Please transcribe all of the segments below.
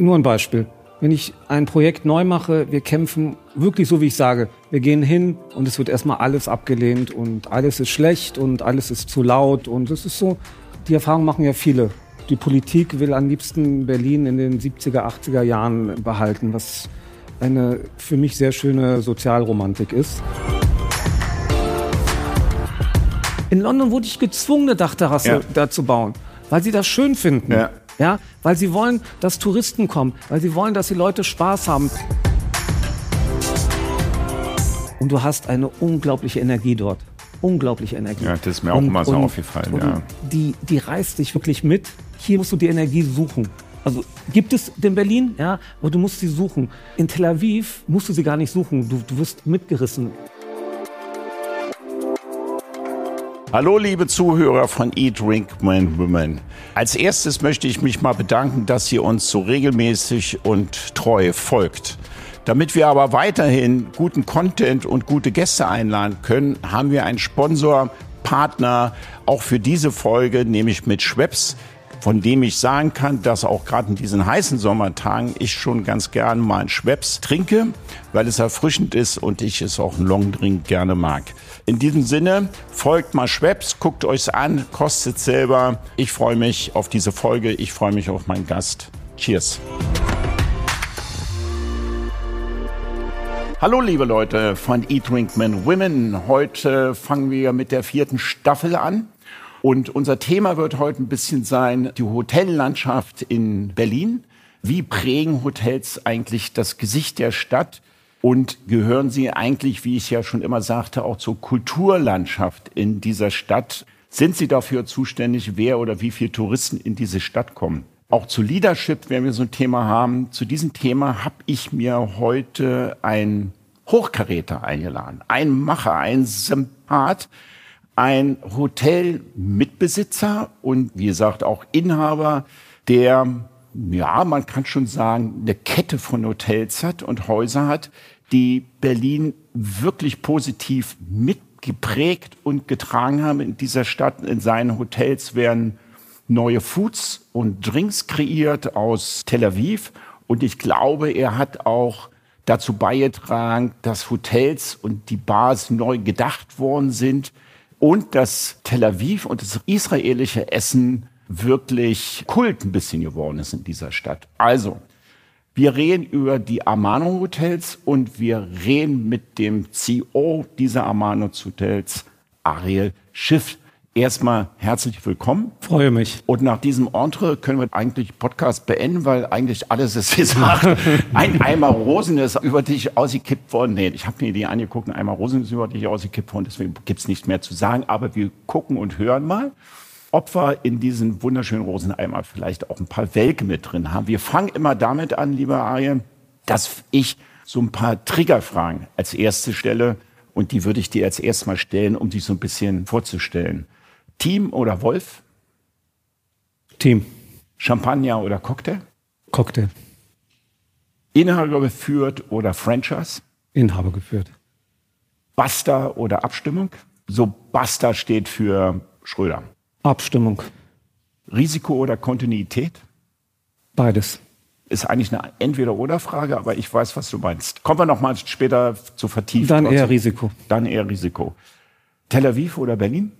Nur ein Beispiel. Wenn ich ein Projekt neu mache, wir kämpfen wirklich so, wie ich sage. Wir gehen hin und es wird erstmal alles abgelehnt und alles ist schlecht und alles ist zu laut und es ist so. Die Erfahrung machen ja viele. Die Politik will am liebsten Berlin in den 70er, 80er Jahren behalten, was eine für mich sehr schöne Sozialromantik ist. In London wurde ich gezwungen, eine Dachterrasse ja. da zu bauen, weil sie das schön finden. Ja. Ja. Weil sie wollen, dass Touristen kommen, weil sie wollen, dass die Leute Spaß haben. Und du hast eine unglaubliche Energie dort. Unglaubliche Energie. Ja, das ist mir auch und, immer so und, aufgefallen. Und ja. die, die reißt dich wirklich mit. Hier musst du die Energie suchen. Also gibt es in Berlin, ja, aber du musst sie suchen. In Tel Aviv musst du sie gar nicht suchen. Du, du wirst mitgerissen. Hallo liebe Zuhörer von Eat, Drink, Men, Women. Als erstes möchte ich mich mal bedanken, dass ihr uns so regelmäßig und treu folgt. Damit wir aber weiterhin guten Content und gute Gäste einladen können, haben wir einen Sponsor, Partner, auch für diese Folge, nämlich mit Schweppes von dem ich sagen kann, dass auch gerade in diesen heißen Sommertagen ich schon ganz gern mal einen Schweppes trinke, weil es erfrischend ist und ich es auch einen Longdrink gerne mag. In diesem Sinne, folgt mal Schweppes, guckt euch's an, kostet selber. Ich freue mich auf diese Folge, ich freue mich auf meinen Gast. Cheers. Hallo liebe Leute von Eat Drink Men Women. Heute fangen wir mit der vierten Staffel an. Und unser Thema wird heute ein bisschen sein, die Hotellandschaft in Berlin. Wie prägen Hotels eigentlich das Gesicht der Stadt? Und gehören sie eigentlich, wie ich ja schon immer sagte, auch zur Kulturlandschaft in dieser Stadt? Sind sie dafür zuständig, wer oder wie viele Touristen in diese Stadt kommen? Auch zu Leadership werden wir so ein Thema haben. Zu diesem Thema habe ich mir heute einen Hochkaräter eingeladen, einen Macher, einen Sympath, ein Hotelmitbesitzer und wie gesagt auch Inhaber, der, ja, man kann schon sagen, eine Kette von Hotels hat und Häuser hat, die Berlin wirklich positiv mitgeprägt und getragen haben in dieser Stadt. In seinen Hotels werden neue Foods und Drinks kreiert aus Tel Aviv. Und ich glaube, er hat auch dazu beigetragen, dass Hotels und die Bars neu gedacht worden sind und dass Tel Aviv und das israelische Essen wirklich Kult ein bisschen geworden ist in dieser Stadt. Also, wir reden über die Amano Hotels und wir reden mit dem CEO dieser Amano Hotels, Ariel Schiff erstmal herzlich willkommen. Freue mich. Und nach diesem Entre können wir eigentlich Podcast beenden, weil eigentlich alles ist gesagt. ein Eimer Rosen ist über dich ausgekippt worden. Nee, ich habe mir die angeguckt, ein Eimer Rosen ist über dich ausgekippt worden, deswegen gibt's nichts mehr zu sagen. Aber wir gucken und hören mal, wir in diesen wunderschönen Roseneimer vielleicht auch ein paar Welke mit drin haben. Wir fangen immer damit an, lieber Arjen, dass ich so ein paar Triggerfragen als erste stelle. Und die würde ich dir als erstes mal stellen, um dich so ein bisschen vorzustellen. Team oder Wolf? Team. Champagner oder Cocktail? Cocktail. Inhaber geführt oder Franchise? Inhaber geführt. Basta oder Abstimmung? So Basta steht für Schröder. Abstimmung. Risiko oder Kontinuität? Beides. Ist eigentlich eine Entweder-Oder-Frage, aber ich weiß, was du meinst. Kommen wir noch mal später zu vertiefen. Dann eher Risiko. Dann eher Risiko. Tel Aviv oder Berlin?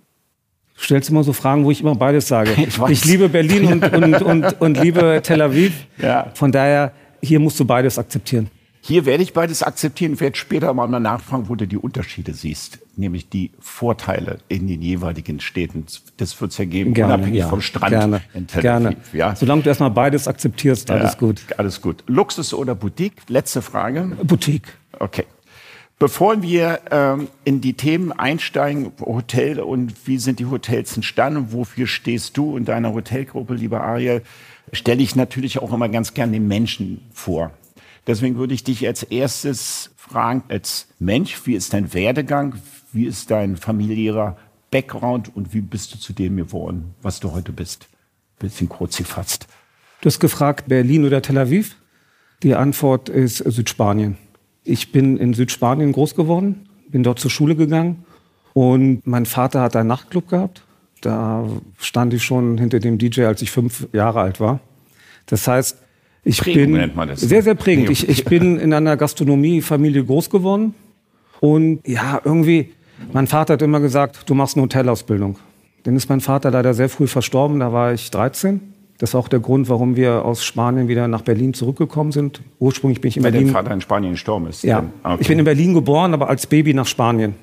Du stellst immer so Fragen, wo ich immer beides sage. Ich, ich liebe Berlin und, und, und, und liebe Tel Aviv. Ja. Von daher, hier musst du beides akzeptieren. Hier werde ich beides akzeptieren, werde später mal nachfragen, wo du die Unterschiede siehst, nämlich die Vorteile in den jeweiligen Städten. Das wird es ja geben, gerne, unabhängig ja. vom Strand gerne, in Tel. Gerne. Ja. Solange du erstmal beides akzeptierst, alles ja, gut. Alles gut. Luxus oder Boutique? Letzte Frage. Boutique. Okay. Bevor wir ähm, in die Themen einsteigen, Hotel und wie sind die Hotels entstanden, wofür stehst du in deiner Hotelgruppe, lieber Ariel, stelle ich natürlich auch immer ganz gern den Menschen vor. Deswegen würde ich dich als erstes fragen, als Mensch, wie ist dein Werdegang, wie ist dein familiärer Background und wie bist du zu dem geworden, was du heute bist? Bisschen kurz gefasst. Du hast gefragt, Berlin oder Tel Aviv? Die Antwort ist Südspanien. Ich bin in Südspanien groß geworden, bin dort zur Schule gegangen und mein Vater hat einen Nachtclub gehabt. Da stand ich schon hinter dem DJ, als ich fünf Jahre alt war. Das heißt, Ich Prägung bin nennt man das. sehr, sehr prägend. Nee. Ich, ich bin in einer Gastronomiefamilie groß geworden. Und ja, irgendwie, mein Vater hat immer gesagt, du machst eine Hotelausbildung. Dann ist mein Vater leider sehr früh verstorben, da war ich 13. Das war auch der Grund, warum wir aus Spanien wieder nach Berlin zurückgekommen sind. Ursprünglich bin ich in Weil dein Berlin. Vater in Spanien gestorben ist. Ja, Okay. ich bin in Berlin geboren, aber als Baby nach Spanien.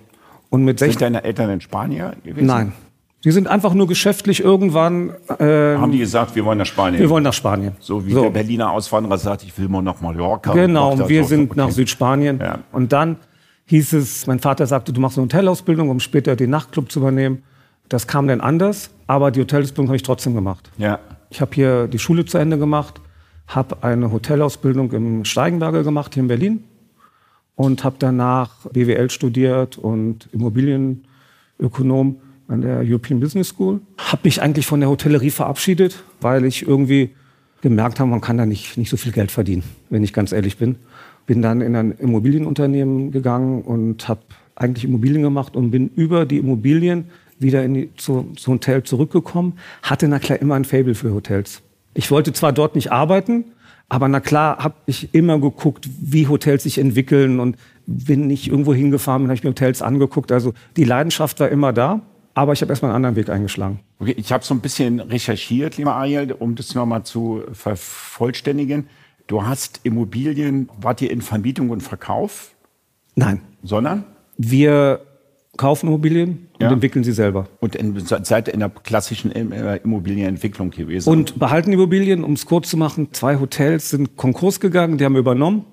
Und mit Sind 16. deine Eltern in Spanier gewesen? Nein. Die sind einfach nur geschäftlich irgendwann. Äh, Haben die gesagt, wir wollen nach Spanien? wir wollen nach Spanien. so wie der Berliner Auswanderer sagt, ich will mal nach Mallorca. Genau, und wir das. sind Okay. nach Südspanien. Ja. Und dann hieß es, mein Vater sagte, du machst eine Hotelausbildung, um später den Nachtclub zu übernehmen. Das kam dann anders, aber die Hotelausbildung habe ich trotzdem gemacht. Ja. Ich habe hier die Schule zu Ende gemacht, habe eine Hotelausbildung im Steigenberger gemacht, hier in Berlin. Und habe danach BWL studiert und Immobilienökonom an der European Business School. Habe mich eigentlich von der Hotellerie verabschiedet, weil ich irgendwie gemerkt habe, man kann da nicht, nicht so viel Geld verdienen, wenn ich ganz ehrlich bin. Bin dann in ein Immobilienunternehmen gegangen und habe eigentlich Immobilien gemacht und bin über die Immobilien wieder in die, zu, zu Hotel zurückgekommen. Hatte na klar immer ein Fable für Hotels. Ich wollte zwar dort nicht arbeiten, aber na klar habe ich immer geguckt, wie Hotels sich entwickeln und bin nicht irgendwo hingefahren, habe ich mir Hotels angeguckt. Also die Leidenschaft war immer da, aber ich habe erstmal einen anderen Weg eingeschlagen. Okay, ich habe so ein bisschen recherchiert, lieber Ariel, um das nochmal zu vervollständigen. Du hast Immobilien, wart ihr in Vermietung und Verkauf, Nein, sondern wir kaufen Immobilien und Ja. entwickeln sie selber. und in, seid in der klassischen äh, Immobilienentwicklung gewesen. Und behalten Immobilien, um es kurz zu machen, zwei Hotels sind Konkurs gegangen, die haben wir übernommen,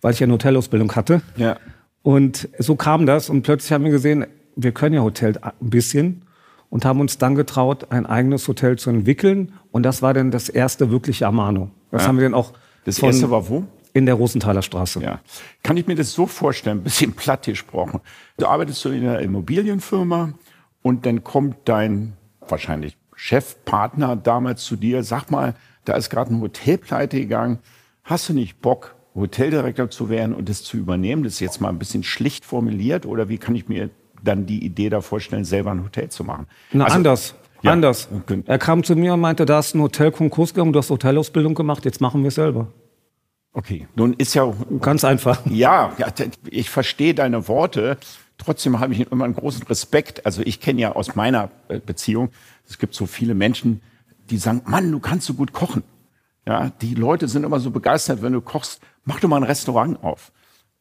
weil ich ja eine Hotelausbildung hatte. ja. Und so kam das und plötzlich haben wir gesehen, wir können ja Hotel ein bisschen und haben uns dann getraut, ein eigenes Hotel zu entwickeln. Und das war dann das erste wirkliche Amano. Das Ja. haben wir dann auch Das von- erste war wo? in der Rosenthaler Straße. Ja. Kann ich mir das so vorstellen, ein bisschen platt gesprochen. Du arbeitest so in einer Immobilienfirma und dann kommt dein wahrscheinlich Chefpartner damals zu dir, sag mal, da ist gerade ein Hotel pleite gegangen. Hast du nicht Bock, Hoteldirektor zu werden und das zu übernehmen? Das ist jetzt mal ein bisschen schlicht formuliert oder wie kann ich mir dann die Idee da vorstellen, selber ein Hotel zu machen? Na, Also- anders. Ja. Anders. Okay. Er kam zu mir und meinte, da ist ein Hotelkonkurs gegangen, du hast Hotelausbildung gemacht, jetzt machen wir es selber. Okay, nun ist ja Ganz einfach. Ja, ich verstehe deine Worte. Trotzdem habe ich immer einen großen Respekt. Also ich kenne ja aus meiner äh, Beziehung, es gibt so viele Menschen, die sagen, Mann, du kannst so gut kochen. Ja, die Leute sind immer so begeistert, wenn du kochst, mach doch mal ein Restaurant auf.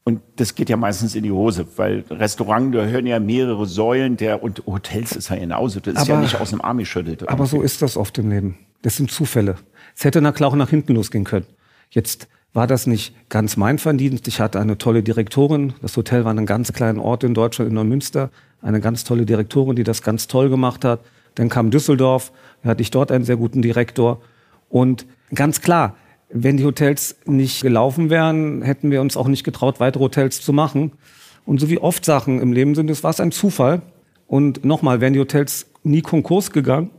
Und das geht ja meistens in die Hose, weil Restaurant, da hören ja mehrere Säulen, der und Hotels ist ja genauso. Das ist ja Aber- nicht aus dem Arm geschüttelt. Aber so ist das oft im Leben. Das sind Zufälle. Es hätte na klar auch nach hinten losgehen können. Jetzt war das nicht ganz mein Verdienst. Ich hatte eine tolle Direktorin. Das Hotel war in einem ganz kleinen Ort in Deutschland, in Neumünster. Eine ganz tolle Direktorin, die das ganz toll gemacht hat. Dann kam Düsseldorf. Da hatte ich dort einen sehr guten Direktor. Und ganz klar, wenn die Hotels nicht gelaufen wären, hätten wir uns auch nicht getraut, weitere Hotels zu machen. Und so wie oft Sachen im Leben sind, es war es ein Zufall. Und nochmal, wären die Hotels nie Konkurs gegangen,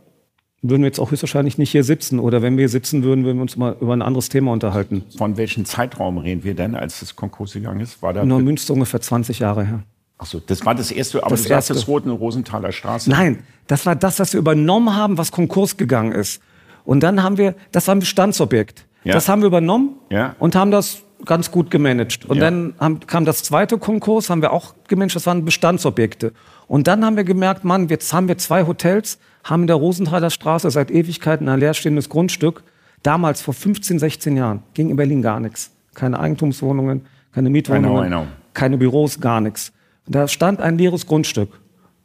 würden wir jetzt auch höchstwahrscheinlich nicht hier sitzen. Oder wenn wir hier sitzen würden, würden wir uns mal über ein anderes Thema unterhalten. Von welchem Zeitraum reden wir denn, als das Konkurs gegangen ist? War da Neumünster ungefähr 20 Jahre her. Ach so, das war das erste, aber Das du sagst erste. das Roten Rosenthaler Straße. Nein, das war das, was wir übernommen haben, was Konkurs gegangen ist. Und dann haben wir, das war ein Bestandsobjekt. Ja. Das haben wir übernommen Ja. und haben das ganz gut gemanagt. Und Ja. dann haben, kam das zweite Konkurs, haben wir auch gemanagt, das waren Bestandsobjekte. Und dann haben wir gemerkt, Mann, jetzt haben wir zwei Hotels, haben in der Rosenthaler Straße seit Ewigkeiten ein leerstehendes Grundstück. Damals, vor 15, 16 Jahren, ging in Berlin gar nichts. Keine Eigentumswohnungen, keine Mietwohnungen, I know, I know. keine Büros, gar nichts. Da stand ein leeres Grundstück. Und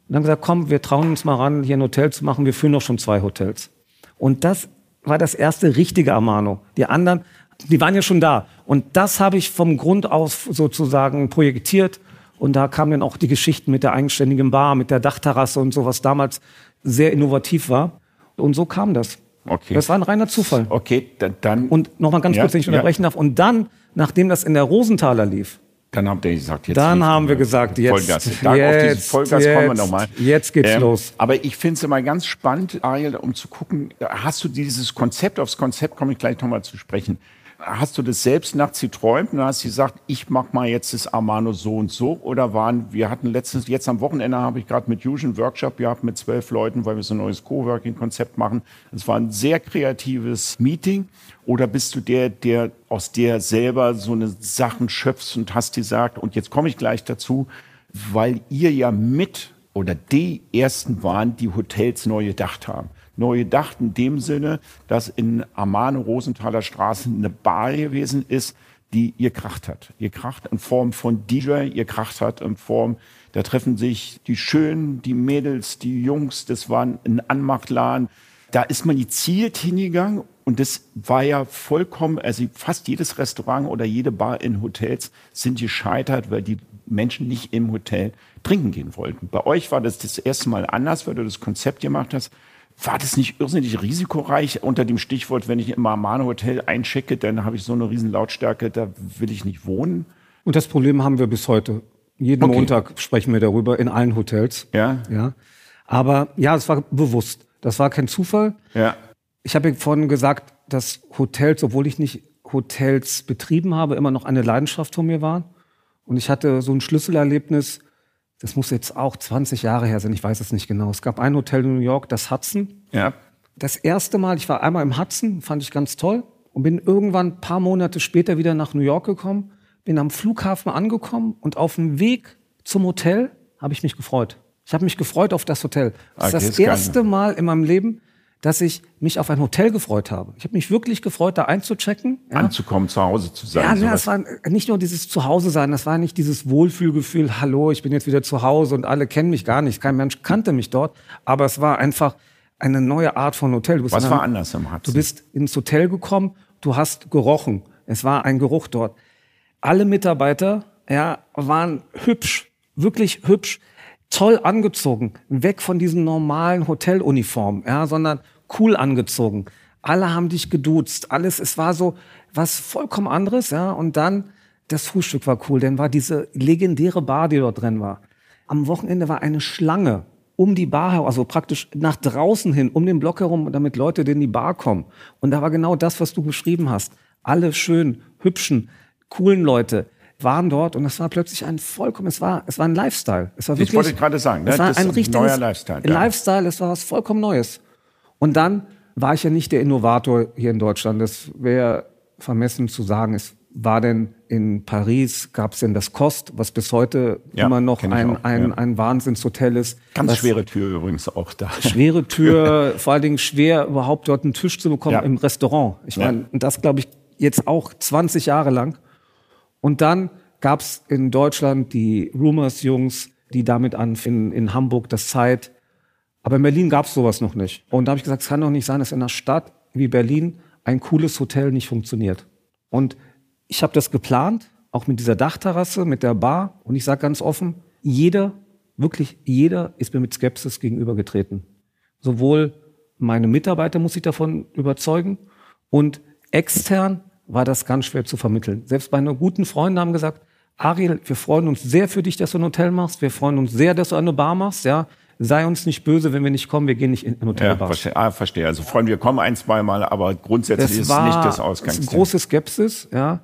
dann haben wir gesagt, komm, wir trauen uns mal ran, hier ein Hotel zu machen. Wir führen doch schon zwei Hotels. Und das war das erste richtige Amano. Die anderen, die waren ja schon da. Und das habe ich vom Grund aus sozusagen projektiert. Und da kamen dann auch die Geschichten mit der eigenständigen Bar, mit der Dachterrasse und so, was damals sehr innovativ war. Und so kam das. Okay. Das war ein reiner Zufall. Okay, dann, Und nochmal ganz Ja, kurz, wenn ich ja. unterbrechen darf. Und dann, nachdem das in der Rosenthaler lief, dann habt ihr gesagt, jetzt Dann haben wir gesagt, jetzt- Vollgas. Da, auf dieses jetzt- Vollgas kommen wir jetzt- nochmal. jetzt geht's los. Aber ich finde es immer ganz spannend, Ariel, um zu gucken, hast du dieses Konzept, aufs Konzept komme ich gleich nochmal zu sprechen. Hast du das selbst nachts geträumt und hast gesagt, ich mach mal jetzt das Amano so und so? Oder waren, wir hatten letztens, jetzt am Wochenende habe ich gerade mit Fusion Workshop gehabt mit zwölf Leuten, weil wir so ein neues Coworking-Konzept machen. Es war ein sehr kreatives Meeting. Oder bist du der, der aus der selber so eine Sachen schöpfst und hast gesagt, und jetzt komme ich gleich dazu, weil ihr ja mit oder die ersten waren, die Hotels neu gedacht haben. Neu gedacht in dem Sinne, dass in Amane Rosenthaler Straße eine Bar gewesen ist, die ihr Kracht hat. Ihr Kracht in Form von DJ, ihr Kracht hat in Form, da treffen sich die Schönen, die Mädels, die Jungs, das war ein Anmachtladen. Da ist man gezielt hingegangen und das war ja vollkommen, also fast jedes Restaurant oder jede Bar in Hotels sind gescheitert, weil die Menschen nicht im Hotel trinken gehen wollten. Bei euch war das das erste Mal anders, weil du das Konzept gemacht hast. War das nicht irrsinnig risikoreich unter dem Stichwort, wenn ich im Amano Hotel einchecke, dann habe ich so eine riesen Lautstärke, da will ich nicht wohnen? Und das Problem haben wir bis heute. Jeden okay. Montag sprechen wir darüber in allen Hotels. Ja. Ja. Aber ja, es war bewusst. Das war kein Zufall. Ja. Ich habe vorhin gesagt, dass Hotels, obwohl ich nicht Hotels betrieben habe, immer noch eine Leidenschaft von mir waren. Und ich hatte so ein Schlüsselerlebnis, das muss jetzt auch 20 Jahre her sein, ich weiß es nicht genau. Es gab ein Hotel in New York, das Hudson. Ja. Das erste Mal, ich war einmal im Hudson, fand ich ganz toll und bin irgendwann ein paar Monate später wieder nach New York gekommen, bin am Flughafen angekommen und auf dem Weg zum Hotel habe ich mich gefreut. Ich habe mich gefreut auf das Hotel. Das okay, ist das erste Mal in meinem Leben, dass ich mich auf ein Hotel gefreut habe. Ich habe mich wirklich gefreut, da einzuchecken. Ja. Anzukommen, zu Hause zu sein. Ja, ne, das war nicht nur dieses Zuhause sein, das war nicht dieses Wohlfühlgefühl, hallo, ich bin jetzt wieder zu Hause und alle kennen mich gar nicht. Kein Mensch kannte mich dort. Aber es war einfach eine neue Art von Hotel. Was einem, war anders im Hudson? Du bist ins Hotel gekommen, du hast gerochen. Es war ein Geruch dort. Alle Mitarbeiter ja, waren hübsch, wirklich hübsch, toll angezogen, weg von diesen normalen Hoteluniformen, ja, sondern cool angezogen. Alle haben dich geduzt, alles, es war so was vollkommen anderes, ja. Und dann das Frühstück war cool, denn war diese legendäre Bar, die dort drin war. Am Wochenende war eine Schlange um die Bar also praktisch nach draußen hin, um den Block herum, damit Leute in die Bar kommen. Und da war genau das, was du beschrieben hast. Alle schön, hübschen, coolen Leute waren dort und es war plötzlich ein vollkommen, es war, es war ein Lifestyle. Es war wirklich, ich wollte gerade sagen, ne? es war das ein, ein neuer Lifestyle. Ja. Lifestyle, es war was vollkommen Neues. Und dann war ich ja nicht der Innovator hier in Deutschland. Das wäre vermessen zu sagen. Es war denn in Paris, gab es denn das Kost, was bis heute ja, immer noch ein, auch, ein, ja. ein Wahnsinnshotel ist. Ganz schwere Tür übrigens auch da. Schwere Tür, vor allen Dingen schwer, überhaupt dort einen Tisch zu bekommen ja. im Restaurant. Ich meine, das glaube ich jetzt auch 20 Jahre lang. Und dann gab es in Deutschland die Rumors-Jungs, die damit anfingen, in Hamburg das Zeit, aber in Berlin gab es sowas noch nicht. Und da habe ich gesagt, es kann doch nicht sein, dass in einer Stadt wie Berlin ein cooles Hotel nicht funktioniert. Und ich habe das geplant, auch mit dieser Dachterrasse, mit der Bar. Und ich sage ganz offen, jeder, wirklich jeder ist mir mit Skepsis gegenübergetreten. Sowohl meine Mitarbeiter muss ich davon überzeugen und extern war das ganz schwer zu vermitteln. Selbst meine guten Freunde haben gesagt, Ariel, wir freuen uns sehr für dich, dass du ein Hotel machst. Wir freuen uns sehr, dass du eine Bar machst. Ja, sei uns nicht böse, wenn wir nicht kommen, wir gehen nicht in ein Hotel. Ja, verstehe. Ah, verstehe. Also Freunde, wir kommen ein, zwei Mal, aber grundsätzlich ist nicht das Ausgangsziel. große Skepsis, ja.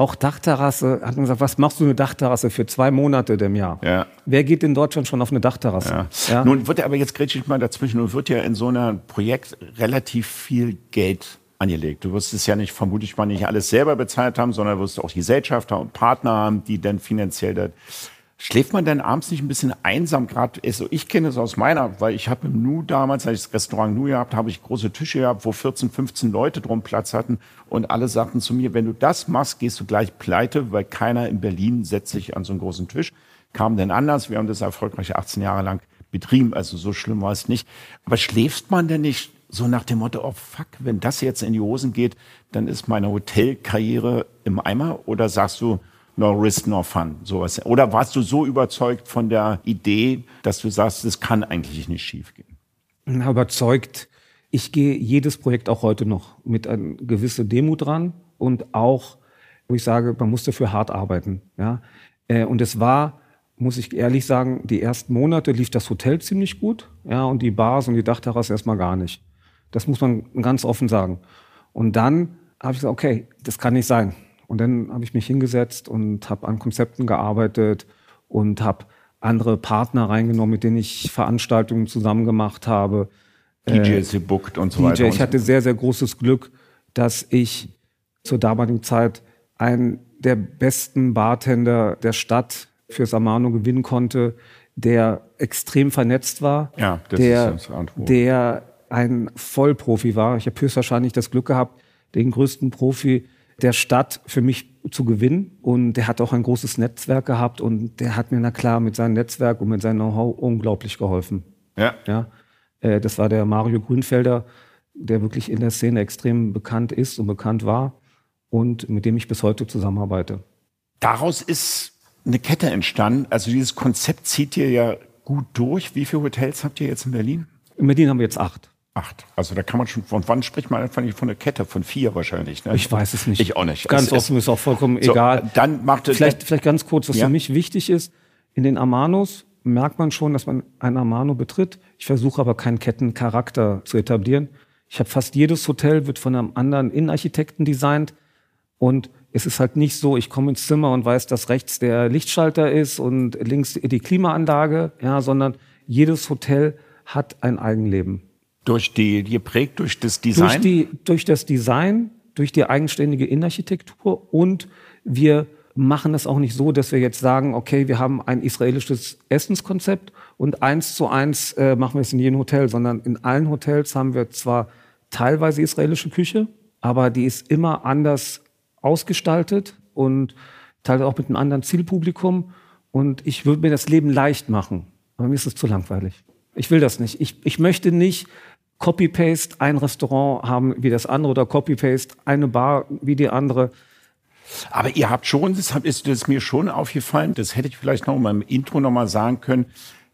Auch Dachterrasse, hat man gesagt, was machst du eine Dachterrasse für zwei Monate im Jahr? Ja. Wer geht in Deutschland schon auf eine Dachterrasse? Ja. ja. Nun wird ja aber jetzt ich mal dazwischen, nun wird ja in so einem Projekt relativ viel Geld angelegt. Du wirst es ja nicht, vermutlich mal nicht alles selber bezahlt haben, sondern wirst auch Gesellschafter und Partner haben, die dann finanziell das Schläft man denn abends nicht ein bisschen einsam? Gerade, also ich kenne es aus meiner, weil ich habe im Nu damals, als ich das Restaurant Nu gehabt, habe ich große Tische gehabt, wo 14, 15 Leute drum Platz hatten und alle sagten zu mir, wenn du das machst, gehst du gleich pleite, weil keiner in Berlin setzt sich an so einen großen Tisch. Kam denn anders? Wir haben das erfolgreich 18 Jahre lang betrieben, also so schlimm war es nicht. Aber schläft man denn nicht so nach dem Motto, oh fuck, wenn das jetzt in die Hosen geht, dann ist meine Hotelkarriere im Eimer? Oder sagst du, no risk, no fun, sowas. Oder warst du so überzeugt von der Idee, dass du sagst, es kann eigentlich nicht schiefgehen? Na, überzeugt. Ich gehe jedes Projekt auch heute noch mit einer gewissen Demut dran und auch, wo ich sage, man muss dafür hart arbeiten. Ja? Äh, und es war, muss ich ehrlich sagen, die ersten Monate lief das Hotel ziemlich gut, ja, und die Bars und die Dachterrasse erstmal gar nicht. Das muss man ganz offen sagen. Und dann habe ich gesagt, okay, das kann nicht sein. Und dann habe ich mich hingesetzt und habe an Konzepten gearbeitet und habe andere Partner reingenommen, mit denen ich Veranstaltungen zusammen gemacht habe. DJs äh, gebuckt und so DJ. weiter. Ich hatte sehr, sehr großes Glück, dass ich zur damaligen Zeit einen der besten Bartender der Stadt fürs Amano gewinnen konnte, der extrem vernetzt war, ja, das der, der ein Vollprofi war. Ich habe höchstwahrscheinlich das Glück gehabt, den größten Profi der Stadt für mich zu gewinnen. Und der hat auch ein großes Netzwerk gehabt und der hat mir, na klar, mit seinem Netzwerk und mit seinem Know-how unglaublich geholfen. Ja. ja. Äh, das war der Mario Grünfelder, der wirklich in der Szene extrem bekannt ist und bekannt war und mit dem ich bis heute zusammenarbeite. Daraus ist eine Kette entstanden. Also dieses Konzept zieht ihr ja gut durch. Wie viele Hotels habt ihr jetzt in Berlin? In Berlin haben wir jetzt acht. Acht. Also da kann man schon, von wann spricht man einfach nicht von einer Kette? Von vier wahrscheinlich. Ne? Ich weiß es nicht. Ich auch nicht. Ganz es offen ist, ist auch vollkommen so, egal. Dann macht vielleicht, vielleicht ganz kurz, was ja? für mich wichtig ist. In den Amanos merkt man schon, dass man ein Amano betritt. Ich versuche aber keinen Kettencharakter zu etablieren. Ich habe fast jedes Hotel wird von einem anderen Innenarchitekten designt und es ist halt nicht so, ich komme ins Zimmer und weiß, dass rechts der Lichtschalter ist und links die Klimaanlage, ja, sondern jedes Hotel hat ein Eigenleben. Durch die, geprägt durch das Design? Durch, die, durch das Design, durch die eigenständige Innenarchitektur und wir machen es auch nicht so, dass wir jetzt sagen, okay, wir haben ein israelisches Essenskonzept und eins zu eins äh, machen wir es in jedem Hotel, sondern in allen Hotels haben wir zwar teilweise israelische Küche, aber die ist immer anders ausgestaltet und teilweise auch mit einem anderen Zielpublikum. Und ich würde mir das Leben leicht machen. Aber mir ist es zu langweilig. Ich will das nicht. Ich, ich möchte nicht Copy-Paste ein Restaurant haben wie das andere oder Copy-Paste eine Bar wie die andere. Aber ihr habt schon, das ist das mir schon aufgefallen, das hätte ich vielleicht noch mal im Intro noch mal sagen können,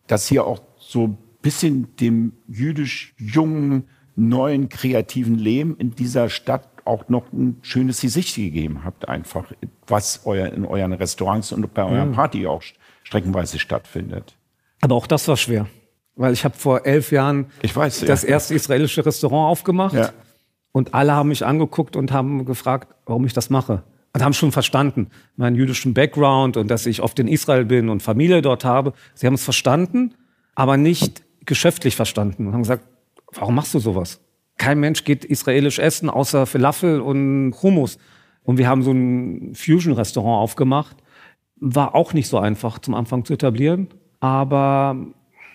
dass ihr auch so ein bisschen dem jüdisch jungen, neuen, kreativen Leben in dieser Stadt auch noch ein schönes Gesicht gegeben habt, einfach, was euer, in euren Restaurants und bei euren mhm. Party auch streckenweise stattfindet. Aber auch das war schwer. Weil ich habe vor elf Jahren weiß, das ja. erste israelische Restaurant aufgemacht. Ja. Und alle haben mich angeguckt und haben gefragt, warum ich das mache. Und haben schon verstanden, meinen jüdischen Background und dass ich oft in Israel bin und Familie dort habe. Sie haben es verstanden, aber nicht geschäftlich verstanden. Und haben gesagt, warum machst du sowas? Kein Mensch geht israelisch essen, außer Falafel und Hummus. Und wir haben so ein Fusion-Restaurant aufgemacht. War auch nicht so einfach zum Anfang zu etablieren. Aber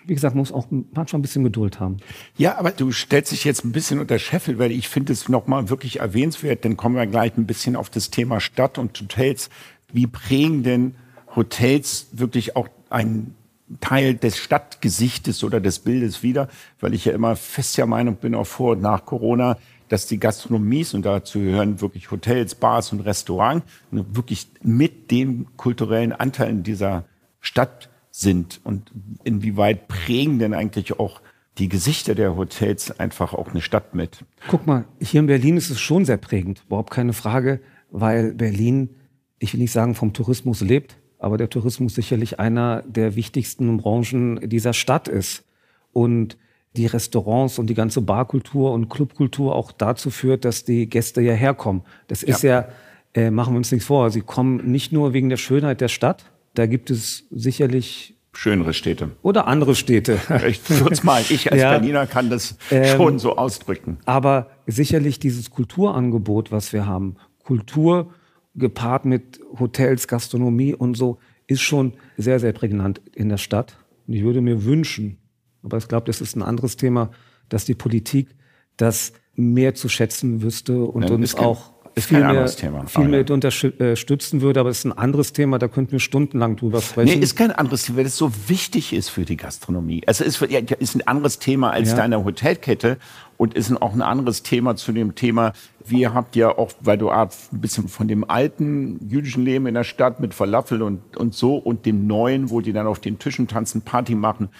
wie gesagt, muss auch manchmal ein bisschen Geduld haben. Ja, aber du stellst dich jetzt ein bisschen unter Scheffel, weil ich finde es nochmal wirklich erwähnenswert. Dann kommen wir gleich ein bisschen auf das Thema Stadt und Hotels. Wie prägen denn Hotels wirklich auch ein Teil des Stadtgesichtes oder des Bildes wieder, weil ich ja immer fest der Meinung bin, auch vor und nach Corona, dass die Gastronomies, und dazu gehören wirklich Hotels, Bars und Restaurants, wirklich mit den kulturellen Anteilen dieser Stadt sind und inwieweit prägen denn eigentlich auch die Gesichter der Hotels einfach auch eine Stadt mit. Guck mal, hier in Berlin ist es schon sehr prägend, überhaupt keine Frage, weil Berlin, ich will nicht sagen vom Tourismus lebt, aber der Tourismus sicherlich einer der wichtigsten Branchen dieser Stadt ist. Und die Restaurants und die ganze Barkultur und Clubkultur auch dazu führt, dass die Gäste hierher kommen. Das ist ja, ja äh, machen wir uns nichts vor, sie kommen nicht nur wegen der Schönheit der Stadt, da gibt es sicherlich schönere Städte. Oder andere Städte. Ich würde mal, ich als ja, Berliner kann das ähm, schon so ausdrücken. Aber sicherlich dieses Kulturangebot, was wir haben, Kultur gepaart mit Hotels, Gastronomie und so, ist schon sehr, sehr prägnant in der Stadt. Und ich würde mir wünschen, aber ich glaube, das ist ein anderes Thema, dass die Politik das mehr zu schätzen wüsste und ja, uns auch ist viel mehr, Thema. viel mehr unterstützen würde, aber es ist ein anderes Thema, da könnten wir stundenlang drüber sprechen. Nee, ist kein anderes Thema, weil es so wichtig ist für die Gastronomie. Also ist, ist ein anderes Thema als ja. deine Hotelkette und ist auch ein anderes Thema zu dem Thema, wir habt ja auch, weil du ein bisschen von dem alten jüdischen Leben in der Stadt mit Falafel und, und so und dem neuen, wo die dann auf den Tischen tanzen, Party machen,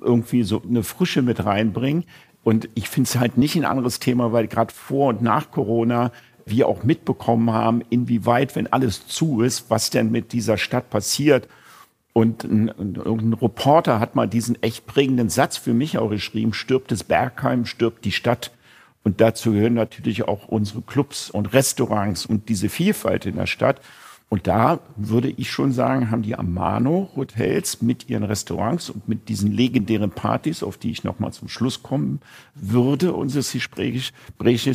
irgendwie so eine Frische mit reinbringen. Und ich finde es halt nicht ein anderes Thema, weil gerade vor und nach Corona wir auch mitbekommen haben, inwieweit, wenn alles zu ist, was denn mit dieser Stadt passiert. Und ein, ein, Reporter hat mal diesen echt prägenden Satz für mich auch geschrieben, stirbt das Bergheim, stirbt die Stadt. Und dazu gehören natürlich auch unsere Clubs und Restaurants und diese Vielfalt in der Stadt. Und da würde ich schon sagen, haben die Amano Hotels mit ihren Restaurants und mit diesen legendären Partys, auf die ich nochmal zum Schluss kommen würde, unseres Gesprächs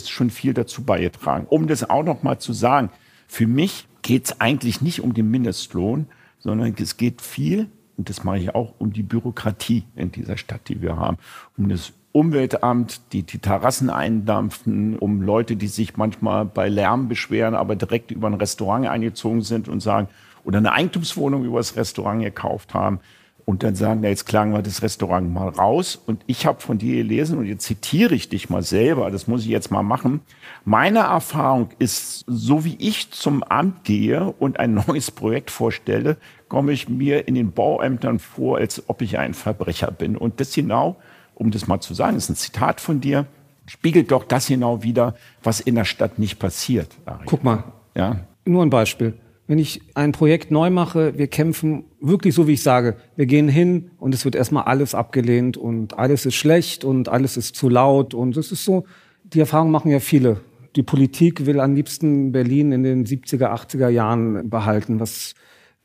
schon viel dazu beigetragen. Um das auch nochmal zu sagen, für mich geht es eigentlich nicht um den Mindestlohn, sondern es geht viel, und das mache ich auch, um die Bürokratie in dieser Stadt, die wir haben, um das Umweltamt, die die Terrassen eindampfen, um Leute, die sich manchmal bei Lärm beschweren, aber direkt über ein Restaurant eingezogen sind und sagen, oder eine Eigentumswohnung über das Restaurant gekauft haben und dann sagen, na, jetzt klagen wir das Restaurant mal raus. Und ich habe von dir gelesen, und jetzt zitiere ich dich mal selber, das muss ich jetzt mal machen. Meine Erfahrung ist, so wie ich zum Amt gehe und ein neues Projekt vorstelle, komme ich mir in den Bauämtern vor, als ob ich ein Verbrecher bin. Und das genau um das mal zu sagen, ist ein Zitat von dir, spiegelt doch das genau wieder, was in der Stadt nicht passiert. Ari. Guck mal, ja? nur ein Beispiel. Wenn ich ein Projekt neu mache, wir kämpfen wirklich so, wie ich sage. Wir gehen hin und es wird erstmal alles abgelehnt und alles ist schlecht und alles ist zu laut und es ist so, die Erfahrung machen ja viele. Die Politik will am liebsten Berlin in den 70er, 80er Jahren behalten, was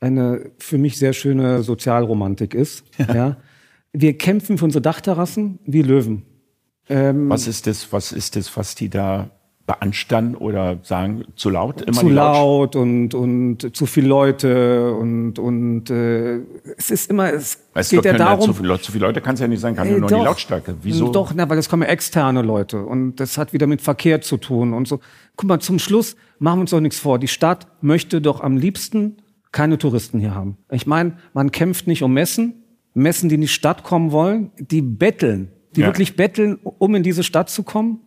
eine für mich sehr schöne Sozialromantik ist. Ja. ja wir kämpfen für unsere Dachterrassen wie Löwen. Ähm, was ist das, was ist das, was die da beanstanden oder sagen, zu laut? Immer zu laut und, und zu viele Leute und, und äh, es ist immer, es weißt geht ja darum... Zu, viel, zu viele Leute kann es ja nicht sein, kann äh, nur doch, die Lautstärke. Wieso? Doch, na, weil es kommen externe Leute und das hat wieder mit Verkehr zu tun und so. Guck mal, zum Schluss machen wir uns doch nichts vor. Die Stadt möchte doch am liebsten keine Touristen hier haben. Ich meine, man kämpft nicht um Messen, Messen, die in die Stadt kommen wollen, die betteln, die ja. wirklich betteln, um in diese Stadt zu kommen.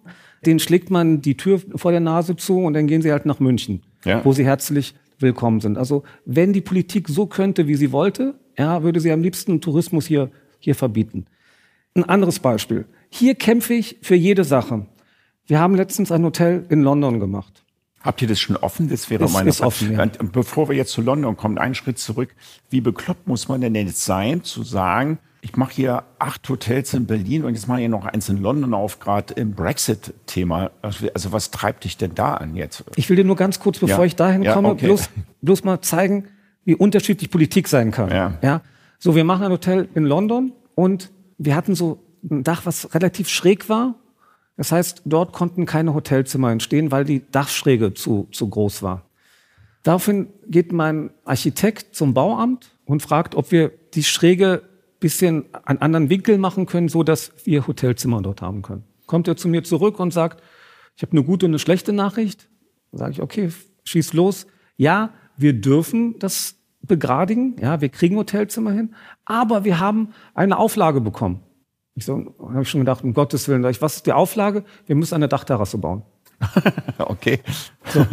Den schlägt man die Tür vor der Nase zu und dann gehen sie halt nach München, ja. wo sie herzlich willkommen sind. Also wenn die Politik so könnte, wie sie wollte, ja, würde sie am liebsten Tourismus hier, hier verbieten. Ein anderes Beispiel. Hier kämpfe ich für jede Sache. Wir haben letztens ein Hotel in London gemacht. Habt ihr das schon offen? Das wäre es meine ist offen, ja. Bevor wir jetzt zu London kommen, einen Schritt zurück. Wie bekloppt muss man denn jetzt sein, zu sagen, ich mache hier acht Hotels in Berlin und jetzt mache ich noch eins in London auf, gerade im Brexit-Thema. Also, was treibt dich denn da an jetzt? Ich will dir nur ganz kurz, bevor ja. ich dahin komme, ja, okay. bloß, bloß mal zeigen, wie unterschiedlich Politik sein kann. Ja. ja. So, wir machen ein Hotel in London und wir hatten so ein Dach, was relativ schräg war das heißt, dort konnten keine Hotelzimmer entstehen, weil die Dachschräge zu, zu groß war. Daraufhin geht mein Architekt zum Bauamt und fragt, ob wir die Schräge bisschen an anderen Winkel machen können, so dass wir Hotelzimmer dort haben können. Kommt er zu mir zurück und sagt, ich habe eine gute und eine schlechte Nachricht. Sage ich, okay, schieß los. Ja, wir dürfen das begradigen. Ja, wir kriegen Hotelzimmer hin. Aber wir haben eine Auflage bekommen. Ich so, habe ich schon gedacht, um Gottes Willen, was ist die Auflage? Wir müssen eine Dachterrasse bauen. okay. So,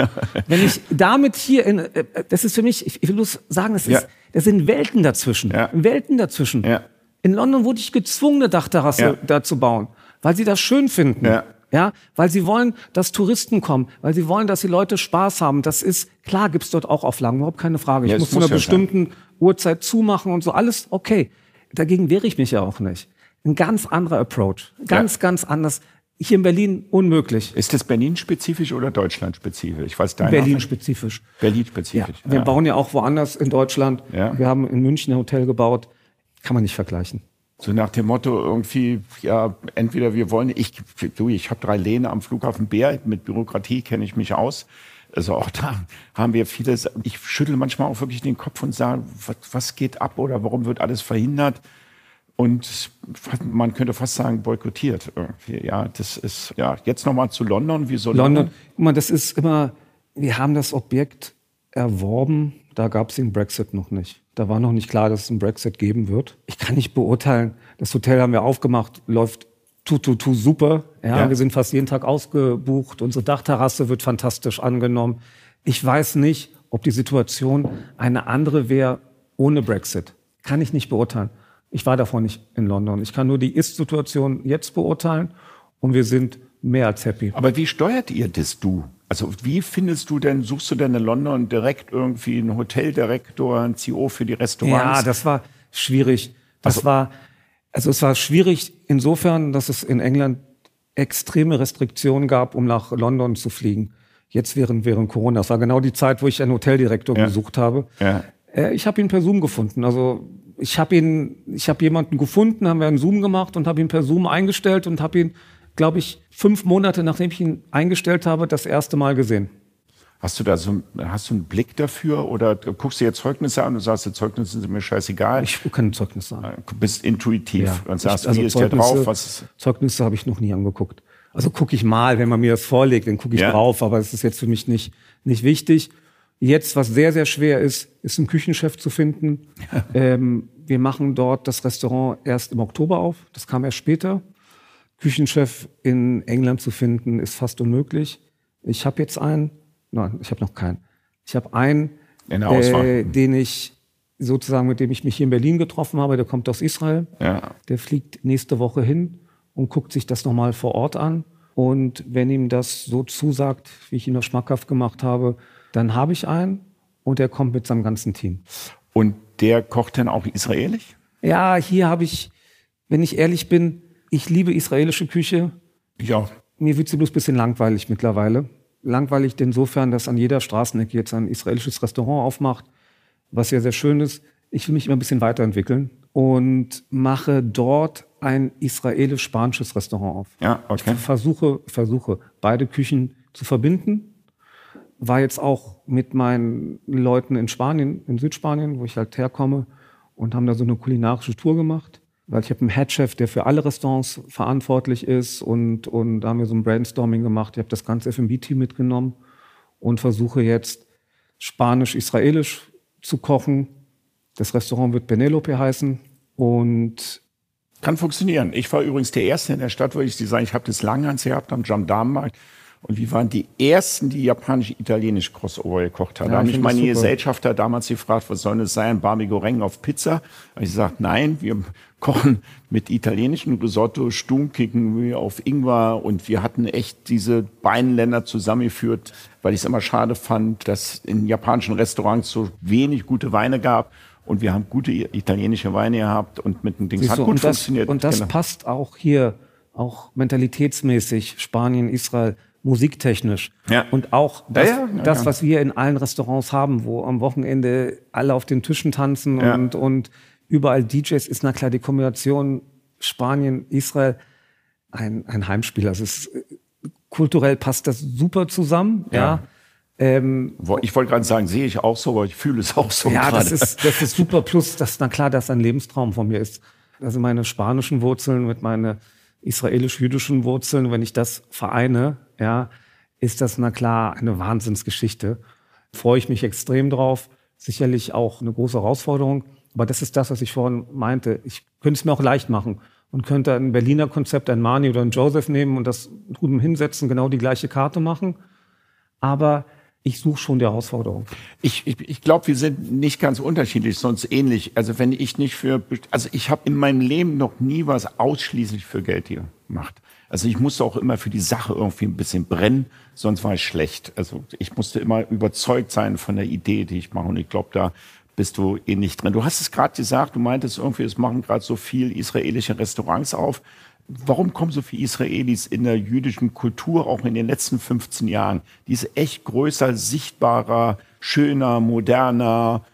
wenn ich damit hier in, äh, das ist für mich, ich will bloß sagen, das, ist, ja. das sind Welten dazwischen. Ja. Welten dazwischen. Ja. In London wurde ich gezwungen, eine Dachterrasse ja. da zu bauen, weil sie das schön finden. Ja. Ja, weil sie wollen, dass Touristen kommen, weil sie wollen, dass die Leute Spaß haben. Das ist, klar gibt's dort auch Auflagen, überhaupt keine Frage. Ich muss zu einer bestimmten sein. Uhrzeit zumachen und so, alles okay. Dagegen wehre ich mich ja auch nicht ein ganz anderer Approach. Ganz, ja. ganz anders. Hier in Berlin unmöglich. Ist das Berlin-spezifisch oder Deutschland-spezifisch? Berlin-spezifisch. Berlin-spezifisch. Ja. Wir bauen ja auch woanders in Deutschland. Ja. Wir haben in München ein Hotel gebaut. Kann man nicht vergleichen. So nach dem Motto irgendwie, ja, entweder wir wollen, ich, du, ich habe drei Lehne am Flughafen Bär, mit Bürokratie kenne ich mich aus. Also auch da haben wir vieles. Ich schüttel manchmal auch wirklich den Kopf und sage, was, was geht ab oder warum wird alles verhindert? Und man könnte fast sagen boykottiert irgendwie. Ja, das ist ja jetzt noch mal zu London. Wieso London? London? Das ist immer. Wir haben das Objekt erworben. Da gab es den Brexit noch nicht. Da war noch nicht klar, dass es einen Brexit geben wird. Ich kann nicht beurteilen. Das Hotel haben wir aufgemacht, läuft tu tu tu super. Ja, ja. wir sind fast jeden Tag ausgebucht. Unsere Dachterrasse wird fantastisch angenommen. Ich weiß nicht, ob die Situation eine andere wäre ohne Brexit. Kann ich nicht beurteilen. Ich war davor nicht in London. Ich kann nur die Ist-Situation jetzt beurteilen und wir sind mehr als happy. Aber wie steuert ihr das, du? Also wie findest du denn, suchst du denn in London direkt irgendwie einen Hoteldirektor, einen CEO für die Restaurants? Ja, das war schwierig. Das also, war, also es war schwierig insofern, dass es in England extreme Restriktionen gab, um nach London zu fliegen. Jetzt während, während Corona. Das war genau die Zeit, wo ich einen Hoteldirektor ja. gesucht habe. Ja. Äh, ich habe ihn per Zoom gefunden. Also ich habe ihn, ich habe jemanden gefunden, haben wir einen Zoom gemacht und habe ihn per Zoom eingestellt und habe ihn, glaube ich, fünf Monate nachdem ich ihn eingestellt habe, das erste Mal gesehen. Hast du da so hast du einen Blick dafür oder guckst du jetzt Zeugnisse an und sagst, die Zeugnisse sind mir scheißegal? Ich gucke keine Zeugnisse an. Du bist intuitiv ja, und sagst, ich, also wie ist der drauf? Was Zeugnisse habe ich noch nie angeguckt. Also gucke ich mal, wenn man mir das vorlegt, dann gucke ich ja. drauf, aber es ist jetzt für mich nicht, nicht wichtig. Jetzt, was sehr, sehr schwer ist, ist einen Küchenchef zu finden. ähm, wir machen dort das Restaurant erst im Oktober auf. Das kam erst später. Küchenchef in England zu finden, ist fast unmöglich. Ich habe jetzt einen, nein, ich habe noch keinen. Ich habe einen, äh, den ich sozusagen, mit dem ich mich hier in Berlin getroffen habe, der kommt aus Israel. Ja. Der fliegt nächste Woche hin und guckt sich das nochmal vor Ort an. Und wenn ihm das so zusagt, wie ich ihn noch schmackhaft gemacht habe, dann habe ich einen und er kommt mit seinem ganzen Team. Und der kocht dann auch israelisch? Ja, hier habe ich, wenn ich ehrlich bin, ich liebe israelische Küche. Ja. Mir wird sie bloß ein bisschen langweilig mittlerweile. Langweilig insofern, dass an jeder Straßenecke jetzt ein israelisches Restaurant aufmacht, was ja sehr schön ist. Ich will mich immer ein bisschen weiterentwickeln und mache dort ein israelisch-spanisches Restaurant auf. Ja, okay. Ich versuche, versuche beide Küchen zu verbinden. War jetzt auch mit meinen Leuten in Spanien, in Südspanien, wo ich halt herkomme, und haben da so eine kulinarische Tour gemacht. Weil ich habe einen Headchef, der für alle Restaurants verantwortlich ist und, und da haben wir so ein Brainstorming gemacht. Ich habe das ganze F&B-Team mitgenommen und versuche jetzt spanisch-israelisch zu kochen. Das Restaurant wird Penelope heißen und kann funktionieren. Ich war übrigens der Erste in der Stadt, wo ich sie sagen, ich habe das lange ans gehabt am Gendarmenmarkt. Und wir waren die Ersten, die japanisch-italienisch Crossover gekocht haben. Ja, da haben mich meine Gesellschafter damals gefragt, was soll das sein, Barmi Goreng auf Pizza? Und ich gesagt, nein, wir kochen mit italienischen Risotto, Stummkicken auf Ingwer und wir hatten echt diese beiden Länder zusammengeführt, weil ich es immer schade fand, dass in japanischen Restaurants so wenig gute Weine gab und wir haben gute italienische Weine gehabt und mit dem Ding hat gut und funktioniert. Das, und das genau. passt auch hier, auch mentalitätsmäßig, Spanien, Israel, musiktechnisch. Ja. Und auch das, ja, ja, das, was wir in allen Restaurants haben, wo am Wochenende alle auf den Tischen tanzen und, und überall DJs, ist na klar die Kombination Spanien, Israel ein, ein Heimspiel. Also es, kulturell passt das super zusammen. ja. Ähm, ich wollte gerade sagen, sehe ich auch so, aber ich fühle es auch so. Ja, das ist, das ist super. Plus, dass, na klar, das ein Lebenstraum von mir ist. Also meine spanischen Wurzeln mit meinen israelisch-jüdischen Wurzeln, wenn ich das vereine, ja, ist das na klar eine Wahnsinnsgeschichte. Freue ich mich extrem drauf. Sicherlich auch eine große Herausforderung. Aber das ist das, was ich vorhin meinte. Ich könnte es mir auch leicht machen und könnte ein Berliner Konzept, ein Mani oder ein Joseph nehmen und das drüben hinsetzen, genau die gleiche Karte machen. Aber ich suche schon die Herausforderung. Ich, ich, ich glaube, wir sind nicht ganz unterschiedlich, sonst ähnlich. Also wenn ich nicht für, also ich habe in meinem Leben noch nie was ausschließlich für Geld gemacht. Also ich musste auch immer für die Sache irgendwie ein bisschen brennen, sonst war ich schlecht. Also ich musste immer überzeugt sein von der Idee, die ich mache. Und ich glaube, da bist du ähnlich drin. Du hast es gerade gesagt, du meintest irgendwie, es machen gerade so viel israelische Restaurants auf warum kommen so viele Israelis in der jüdischen Kultur auch in den letzten 15 Jahren? Die ist echt größer, sichtbarer, schöner, moderner,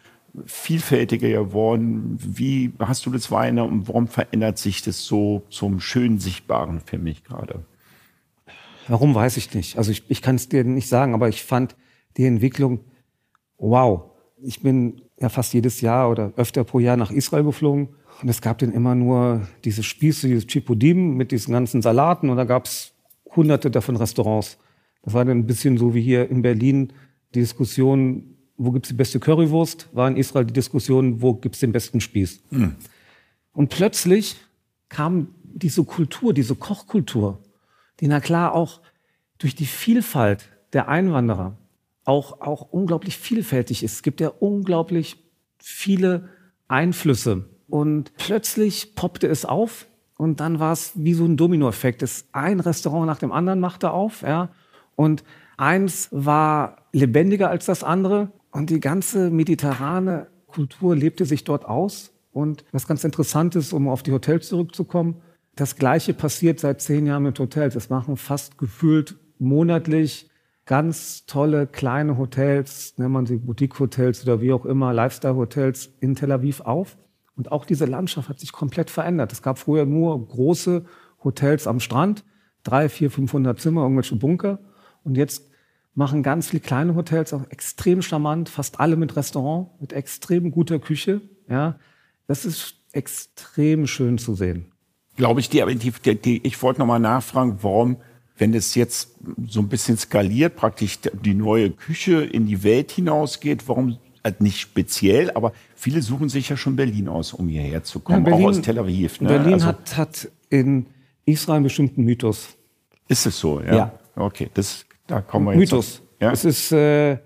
vielfältiger geworden. Wie hast du das Weine und warum verändert sich das so zum schön Sichtbaren für mich gerade? Warum weiß ich nicht. Also ich, ich kann es dir nicht sagen, aber ich fand die Entwicklung wow. Ich bin ja fast jedes Jahr oder öfter pro Jahr nach Israel geflogen und es gab dann immer nur diese Spieße, dieses Chipodim mit diesen ganzen Salaten und da gab es hunderte davon Restaurants. Das war dann ein bisschen so wie hier in Berlin die Diskussion, wo gibt's die beste Currywurst, war in Israel die Diskussion, wo gibt's den besten Spieß. Mhm. Und plötzlich kam diese Kultur, diese Kochkultur, die na klar auch durch die Vielfalt der Einwanderer auch, auch unglaublich vielfältig ist. Es gibt ja unglaublich viele Einflüsse und plötzlich poppte es auf und dann war es wie so ein Dominoeffekt. Ein Restaurant nach dem anderen machte auf, ja. Und eins war lebendiger als das andere und die ganze mediterrane Kultur lebte sich dort aus. Und was ganz interessant ist, um auf die Hotels zurückzukommen, das Gleiche passiert seit zehn Jahren mit Hotels. Es machen fast gefühlt monatlich ganz tolle kleine Hotels, nennt man sie Boutique-Hotels oder wie auch immer, Lifestyle-Hotels in Tel Aviv auf. Und auch diese Landschaft hat sich komplett verändert. Es gab früher nur große Hotels am Strand, drei, vier, 500 Zimmer, irgendwelche Bunker. Und jetzt machen ganz viele kleine Hotels auch extrem charmant, fast alle mit Restaurant, mit extrem guter Küche. Ja, das ist extrem schön zu sehen. Glaube ich dir, aber die, die, die, ich wollte noch mal nachfragen, warum, wenn es jetzt so ein bisschen skaliert, praktisch die neue Küche in die Welt hinausgeht, warum halt nicht speziell, aber viele suchen sich ja schon Berlin aus, um hierher zu kommen, ja, Berlin, auch aus Tel Aviv. Ne? Berlin also, hat, hat in Israel einen bestimmten Mythos. Ist es so, ja? Ja. Okay, das, da kommen wir jetzt. Mythos. Ja? Es ist, äh,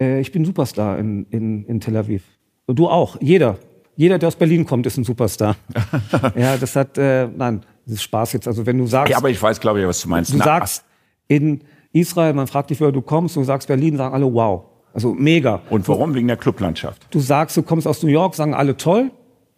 äh, ich bin Superstar in, in, in Tel Aviv. Und du auch, jeder jeder, der aus Berlin kommt, ist ein Superstar. ja, das hat, äh, nein, das ist Spaß jetzt. Also wenn du sagst. Ja, aber ich weiß, glaube ich, was du meinst. Du Na, sagst in Israel, man fragt dich, woher du kommst, du sagst Berlin, sagen alle wow. Also mega. Und warum? Wegen der Clublandschaft. Du sagst, du kommst aus New York, sagen alle toll.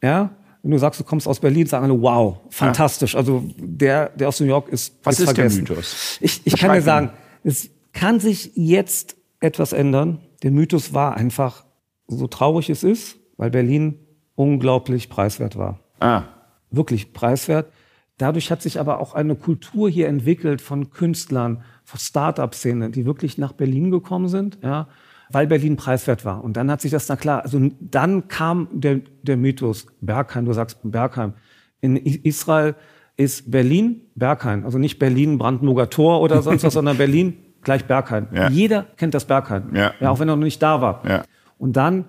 Ja. Wenn du sagst, du kommst aus Berlin, sagen alle wow, fantastisch. Ja. Also der, der aus New York ist. Was ist, ist der Mythos? Ich, ich kann dir sagen, es kann sich jetzt etwas ändern. Der Mythos war einfach, so traurig es ist, weil Berlin unglaublich preiswert war. Ah. Wirklich preiswert. Dadurch hat sich aber auch eine Kultur hier entwickelt von Künstlern, von Start-up-Szene, die wirklich nach Berlin gekommen sind, ja, weil Berlin preiswert war. Und dann hat sich das, na klar, also dann kam der, der Mythos Bergheim, du sagst Bergheim. In Israel ist Berlin Bergheim, also nicht Berlin Brandenburger Tor oder sonst was, sondern Berlin gleich Bergheim. Ja. Jeder kennt das Bergheim, ja. ja. auch wenn er noch nicht da war. Ja. Und dann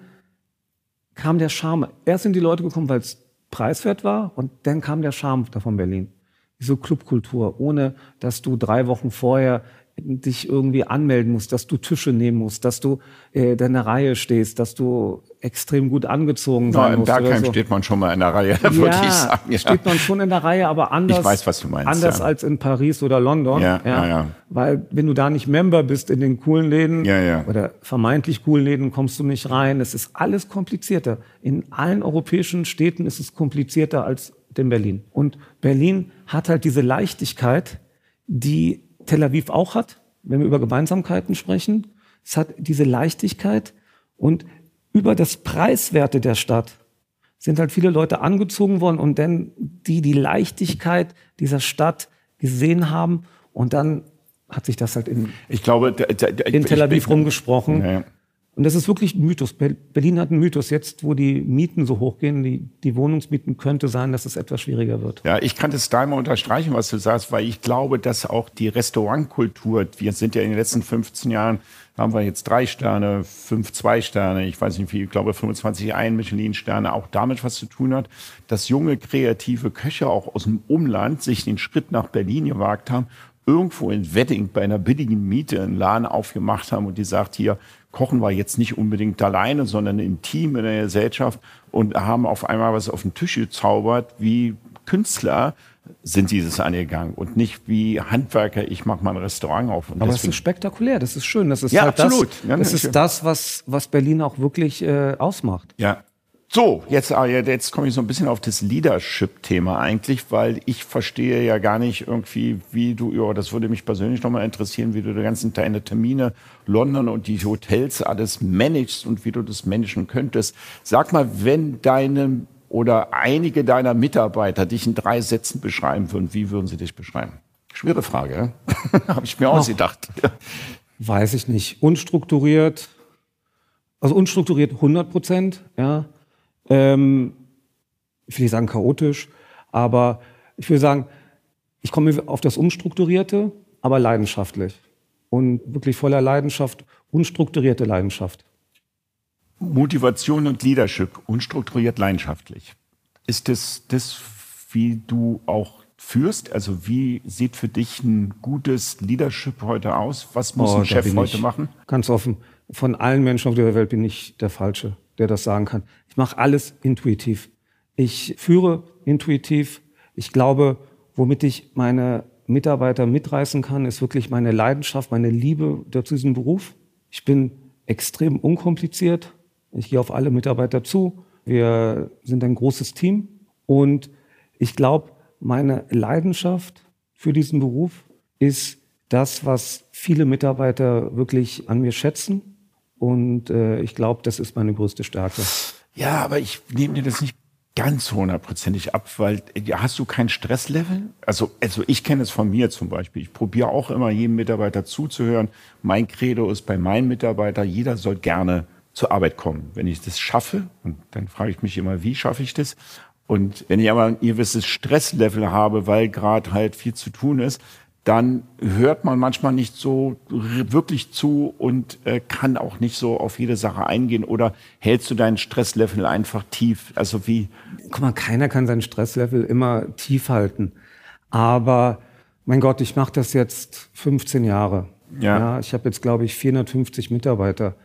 kam der Charme. Erst sind die Leute gekommen, weil es preiswert war und dann kam der Charme davon Berlin. Diese Clubkultur, ohne dass du drei Wochen vorher dich irgendwie anmelden musst, dass du Tische nehmen musst, dass du äh, in der Reihe stehst, dass du extrem gut angezogen sein ja, musst. In Bergheim so. steht man schon mal in der Reihe, ja, würde ich sagen. Ja, steht man schon in der Reihe, aber anders, ich weiß, was du meinst, anders ja. als in Paris oder London. Ja, ja, ja. Weil wenn du da nicht Member bist in den coolen Läden oder vermeintlich coolen Läden, kommst du nicht rein. Es ist alles komplizierter. In allen europäischen Städten ist es komplizierter als in Berlin. Und Berlin hat halt diese Leichtigkeit, die Tel Aviv auch hat, wenn wir über Gemeinsamkeiten sprechen. Es hat diese Leichtigkeit und über das Preiswerte der Stadt sind halt viele Leute angezogen worden und dann die die Leichtigkeit dieser Stadt gesehen haben und dann hat sich das halt in, ich glaube, in Tel Aviv ich, rumgesprochen. Ja. Und das ist wirklich ein Mythos. Berlin hat einen Mythos. Jetzt, wo die Mieten so hochgehen, die, die Wohnungsmieten, könnte sein, dass es etwas schwieriger wird. Ja, ich kann das da mal unterstreichen, was du sagst, weil ich glaube, dass auch die Restaurantkultur, wir sind ja in den letzten 15 Jahren, haben wir jetzt drei Sterne, fünf zwei Sterne, ich weiß nicht wie, ich glaube 25 ein Michelin-Sterne, auch damit was zu tun hat, dass junge kreative Köche auch aus dem Umland sich den Schritt nach Berlin gewagt haben irgendwo in Wedding bei einer billigen Miete einen Laden aufgemacht haben und die sagt hier, kochen wir jetzt nicht unbedingt alleine, sondern im Team, in der Gesellschaft und haben auf einmal was auf den Tisch gezaubert, wie Künstler sind dieses angegangen und nicht wie Handwerker, ich mache mal ein Restaurant auf. Und Aber das ist spektakulär, das ist schön. Das ist ja, halt absolut. Das, das ist das, was, was Berlin auch wirklich äh, ausmacht. Ja, so, jetzt, ah, jetzt komme ich so ein bisschen auf das Leadership-Thema eigentlich, weil ich verstehe ja gar nicht irgendwie, wie du, ja, das würde mich persönlich nochmal interessieren, wie du die ganzen deine Termine, London und die Hotels alles managst und wie du das managen könntest. Sag mal, wenn deine oder einige deiner Mitarbeiter dich in drei Sätzen beschreiben würden, wie würden sie dich beschreiben? Schwere Frage, habe ich mir oh, ausgedacht. Weiß ich nicht. Unstrukturiert, also unstrukturiert 100 Prozent, ja ähm, ich will nicht sagen chaotisch, aber ich will sagen, ich komme auf das Unstrukturierte, aber leidenschaftlich. Und wirklich voller Leidenschaft, unstrukturierte Leidenschaft. Motivation und Leadership, unstrukturiert leidenschaftlich. Ist das das, wie du auch führst? Also wie sieht für dich ein gutes Leadership heute aus? Was muss oh, ein Chef heute machen? Ganz offen. Von allen Menschen auf dieser Welt bin ich der Falsche der das sagen kann. Ich mache alles intuitiv. Ich führe intuitiv. Ich glaube, womit ich meine Mitarbeiter mitreißen kann, ist wirklich meine Leidenschaft, meine Liebe zu diesem Beruf. Ich bin extrem unkompliziert. Ich gehe auf alle Mitarbeiter zu. Wir sind ein großes Team. Und ich glaube, meine Leidenschaft für diesen Beruf ist das, was viele Mitarbeiter wirklich an mir schätzen. Und äh, ich glaube, das ist meine größte Stärke. Ja, aber ich nehme dir das nicht ganz hundertprozentig ab, weil hast du kein Stresslevel? Also, also ich kenne es von mir zum Beispiel. Ich probiere auch immer jedem Mitarbeiter zuzuhören. Mein Credo ist bei meinen Mitarbeitern, jeder soll gerne zur Arbeit kommen. Wenn ich das schaffe, und dann frage ich mich immer, wie schaffe ich das? Und wenn ich aber ein gewisses Stresslevel habe, weil gerade halt viel zu tun ist, dann hört man manchmal nicht so wirklich zu und äh, kann auch nicht so auf jede Sache eingehen oder hältst du dein Stresslevel einfach tief? Also wie? Guck mal, keiner kann sein Stresslevel immer tief halten. Aber mein Gott, ich mache das jetzt 15 Jahre. Ja. ja ich habe jetzt, glaube ich, 450 Mitarbeiter.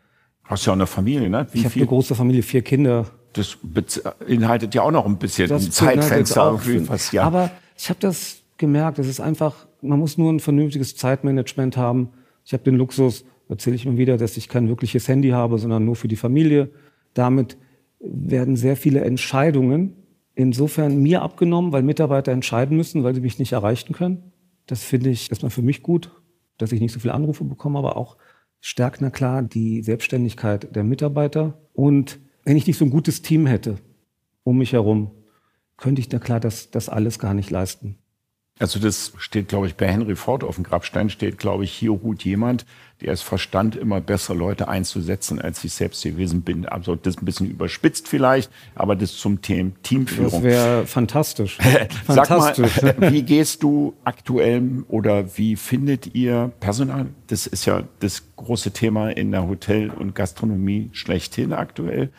Hast ja auch eine Familie, ne? Wie ich habe eine große Familie, vier Kinder. Das beinhaltet ja auch noch ein bisschen das ein Zeitfenster. Was, ja. Aber ich habe das gemerkt, es ist einfach man muss nur ein vernünftiges Zeitmanagement haben. Ich habe den Luxus, erzähle ich immer wieder, dass ich kein wirkliches Handy habe, sondern nur für die Familie. Damit werden sehr viele Entscheidungen insofern mir abgenommen, weil Mitarbeiter entscheiden müssen, weil sie mich nicht erreichen können. Das finde ich erstmal für mich gut, dass ich nicht so viele Anrufe bekomme, aber auch stärkt na klar die Selbstständigkeit der Mitarbeiter. Und wenn ich nicht so ein gutes Team hätte um mich herum, könnte ich na klar das, das alles gar nicht leisten. Also das steht, glaube ich, bei Henry Ford auf dem Grabstein steht, glaube ich, hier ruht jemand, der es verstand, immer besser Leute einzusetzen, als ich selbst gewesen bin. Also das ist ein bisschen überspitzt vielleicht, aber das zum Thema Teamführung. Das wäre fantastisch. fantastisch. Sag mal, wie gehst du aktuell oder wie findet ihr Personal? Das ist ja das große Thema in der Hotel- und Gastronomie schlechthin aktuell.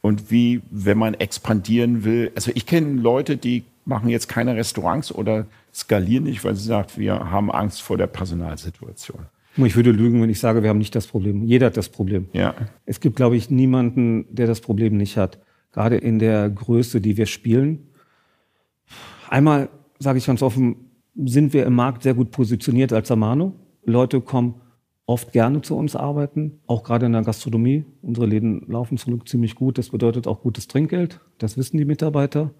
Und wie, wenn man expandieren will, also ich kenne Leute, die machen jetzt keine Restaurants oder skalieren nicht, weil sie sagt, wir haben Angst vor der Personalsituation. Ich würde lügen, wenn ich sage, wir haben nicht das Problem. Jeder hat das Problem. Ja. Es gibt, glaube ich, niemanden, der das Problem nicht hat. Gerade in der Größe, die wir spielen. Einmal sage ich ganz offen, sind wir im Markt sehr gut positioniert als Amano. Leute kommen oft gerne zu uns arbeiten, auch gerade in der Gastronomie. Unsere Läden laufen zurück ziemlich gut. Das bedeutet auch gutes Trinkgeld. Das wissen die Mitarbeiter.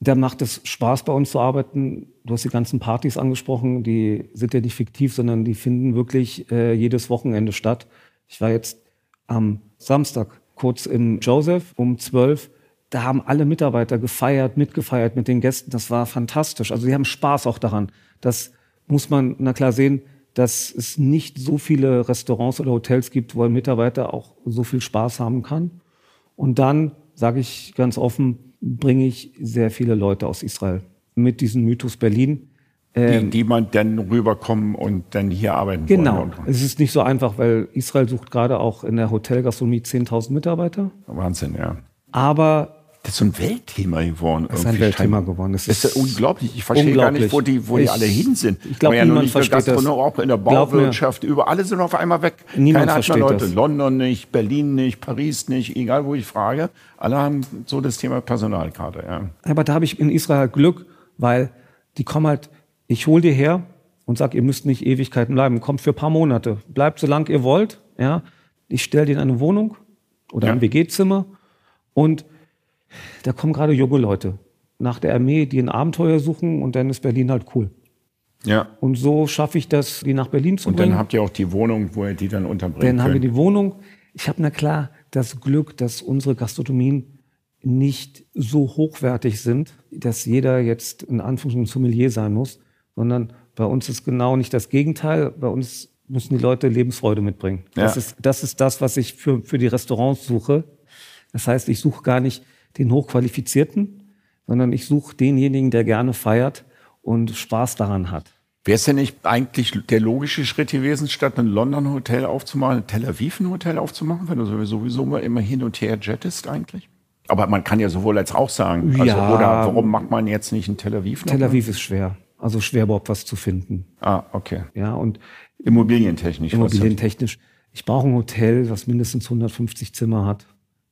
Da macht es Spaß, bei uns zu arbeiten. Du hast die ganzen Partys angesprochen, die sind ja nicht fiktiv, sondern die finden wirklich äh, jedes Wochenende statt. Ich war jetzt am Samstag kurz im Joseph um zwölf. Da haben alle Mitarbeiter gefeiert, mitgefeiert mit den Gästen. Das war fantastisch. Also die haben Spaß auch daran. Das muss man na klar sehen, dass es nicht so viele Restaurants oder Hotels gibt, wo ein Mitarbeiter auch so viel Spaß haben kann. Und dann sage ich ganz offen, bringe ich sehr viele Leute aus Israel mit diesem Mythos Berlin. Ähm, die, die man dann rüberkommen und dann hier arbeiten Genau. Wollen. Es ist nicht so einfach, weil Israel sucht gerade auch in der Hotelgastronomie 10.000 Mitarbeiter. Wahnsinn, ja. Aber das ist so ein Weltthema geworden. Das ist ein Weltthema geworden. Das ist, das ist unglaublich. Ich verstehe gar nicht, wo die, wo die alle hin sind. Ich glaube, ja niemand nicht versteht das. Auch in der Bauwirtschaft, über alle sind auf einmal weg. Niemand Keiner versteht Leute. Das. London nicht, Berlin nicht, Paris nicht, egal wo ich frage. Alle haben so das Thema Personal gerade. Ja. Aber da habe ich in Israel Glück, weil die kommen halt, ich hole dir her und sag, ihr müsst nicht Ewigkeiten bleiben. Kommt für ein paar Monate. Bleibt so lange ihr wollt. Ja. Ich stelle dir in eine Wohnung oder ja. ein WG-Zimmer und da kommen gerade junge Leute nach der Armee, die ein Abenteuer suchen und dann ist Berlin halt cool. Ja. Und so schaffe ich das, die nach Berlin zu und bringen. Und dann habt ihr auch die Wohnung, wo ihr die dann unterbringt. Dann haben wir die Wohnung. Ich habe na klar das Glück, dass unsere Gastronomien nicht so hochwertig sind, dass jeder jetzt in Anführungszeichen Sommelier sein muss, sondern bei uns ist genau nicht das Gegenteil. Bei uns müssen die Leute Lebensfreude mitbringen. Ja. Das, ist, das ist das, was ich für, für die Restaurants suche. Das heißt, ich suche gar nicht den Hochqualifizierten, sondern ich suche denjenigen, der gerne feiert und Spaß daran hat. Wäre es denn nicht eigentlich der logische Schritt gewesen, statt ein London Hotel aufzumachen, ein Tel Aviv ein Hotel aufzumachen, wenn du sowieso immer hin und her jettest eigentlich? Aber man kann ja sowohl als auch sagen, also, ja, oder warum macht man jetzt nicht ein Tel Aviv? Tel Aviv ist schwer. Also schwer überhaupt was zu finden. Ah, okay. Ja, und immobilientechnisch. Immobilientechnisch. Ich brauche ein Hotel, was mindestens 150 Zimmer hat.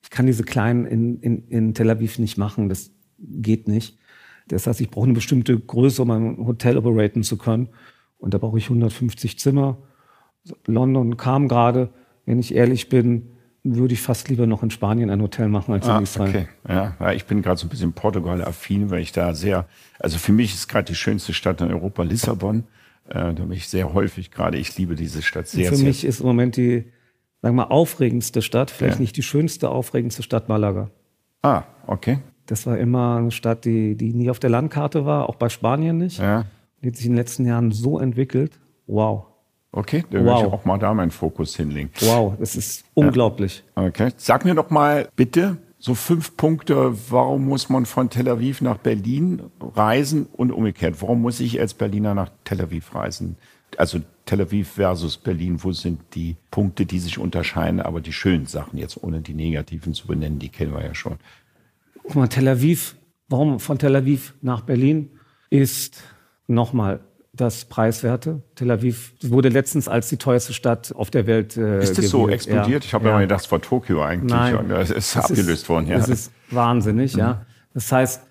Ich kann diese kleinen in, in, in Tel Aviv nicht machen, das geht nicht. Das heißt, ich brauche eine bestimmte Größe, um ein Hotel operaten zu können. Und da brauche ich 150 Zimmer. London kam gerade, wenn ich ehrlich bin, würde ich fast lieber noch in Spanien ein Hotel machen als Ah, in Israel. okay. Ja, ich bin gerade so ein bisschen Portugal-affin, weil ich da sehr, also für mich ist gerade die schönste Stadt in Europa Lissabon. Äh, da bin ich sehr häufig gerade. Ich liebe diese Stadt sehr, Für sehr. mich ist im Moment die, sagen wir mal, aufregendste Stadt, vielleicht Ja. nicht die schönste, aufregendste Stadt Malaga. Ah, okay. Das war immer eine Stadt, die, die nie auf der Landkarte war, auch bei Spanien nicht. Ja. Die hat sich in den letzten Jahren so entwickelt. Wow. Okay, da will ich Wow. auch mal da meinen Fokus hinlegen. Wow, das ist unglaublich. Okay. Sag mir doch mal bitte so fünf Punkte, warum muss man von Tel Aviv nach Berlin reisen und umgekehrt? Warum muss ich als Berliner nach Tel Aviv reisen? Also Tel Aviv versus Berlin, wo sind die Punkte, die sich unterscheiden, aber die schönen Sachen jetzt, ohne die negativen zu benennen, die kennen wir ja schon. Guck mal, Tel Aviv, warum von Tel Aviv nach Berlin ist nochmal das Preiswerte. Tel Aviv wurde letztens als die teuerste Stadt auf der Welt. Äh, Ist das so explodiert? Ja. Ich habe ja. Mal gedacht, es war Tokio eigentlich. Nein. Das ist Das abgelöst worden. Ja. Das ist wahnsinnig, ja. Das heißt,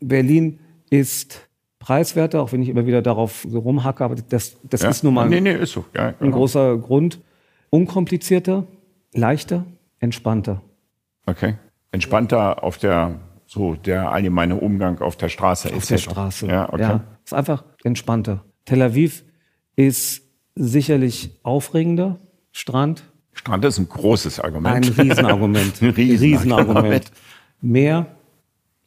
Berlin ist preiswerter, auch wenn ich immer wieder darauf so rumhacke, aber das, das ja. ist nun mal Nee, nee, ist so. Ja, ein genau. großer Grund. Unkomplizierter, leichter, entspannter. Okay. Entspannter auf der, so der allgemeine Umgang auf der Straße. Auf etc. der Straße. Ja, okay. ist einfach entspannter. Tel Aviv ist sicherlich aufregender. Strand, Strand ist ein großes ein Argument. Riesenargument. Ein Riesenargument. Meer,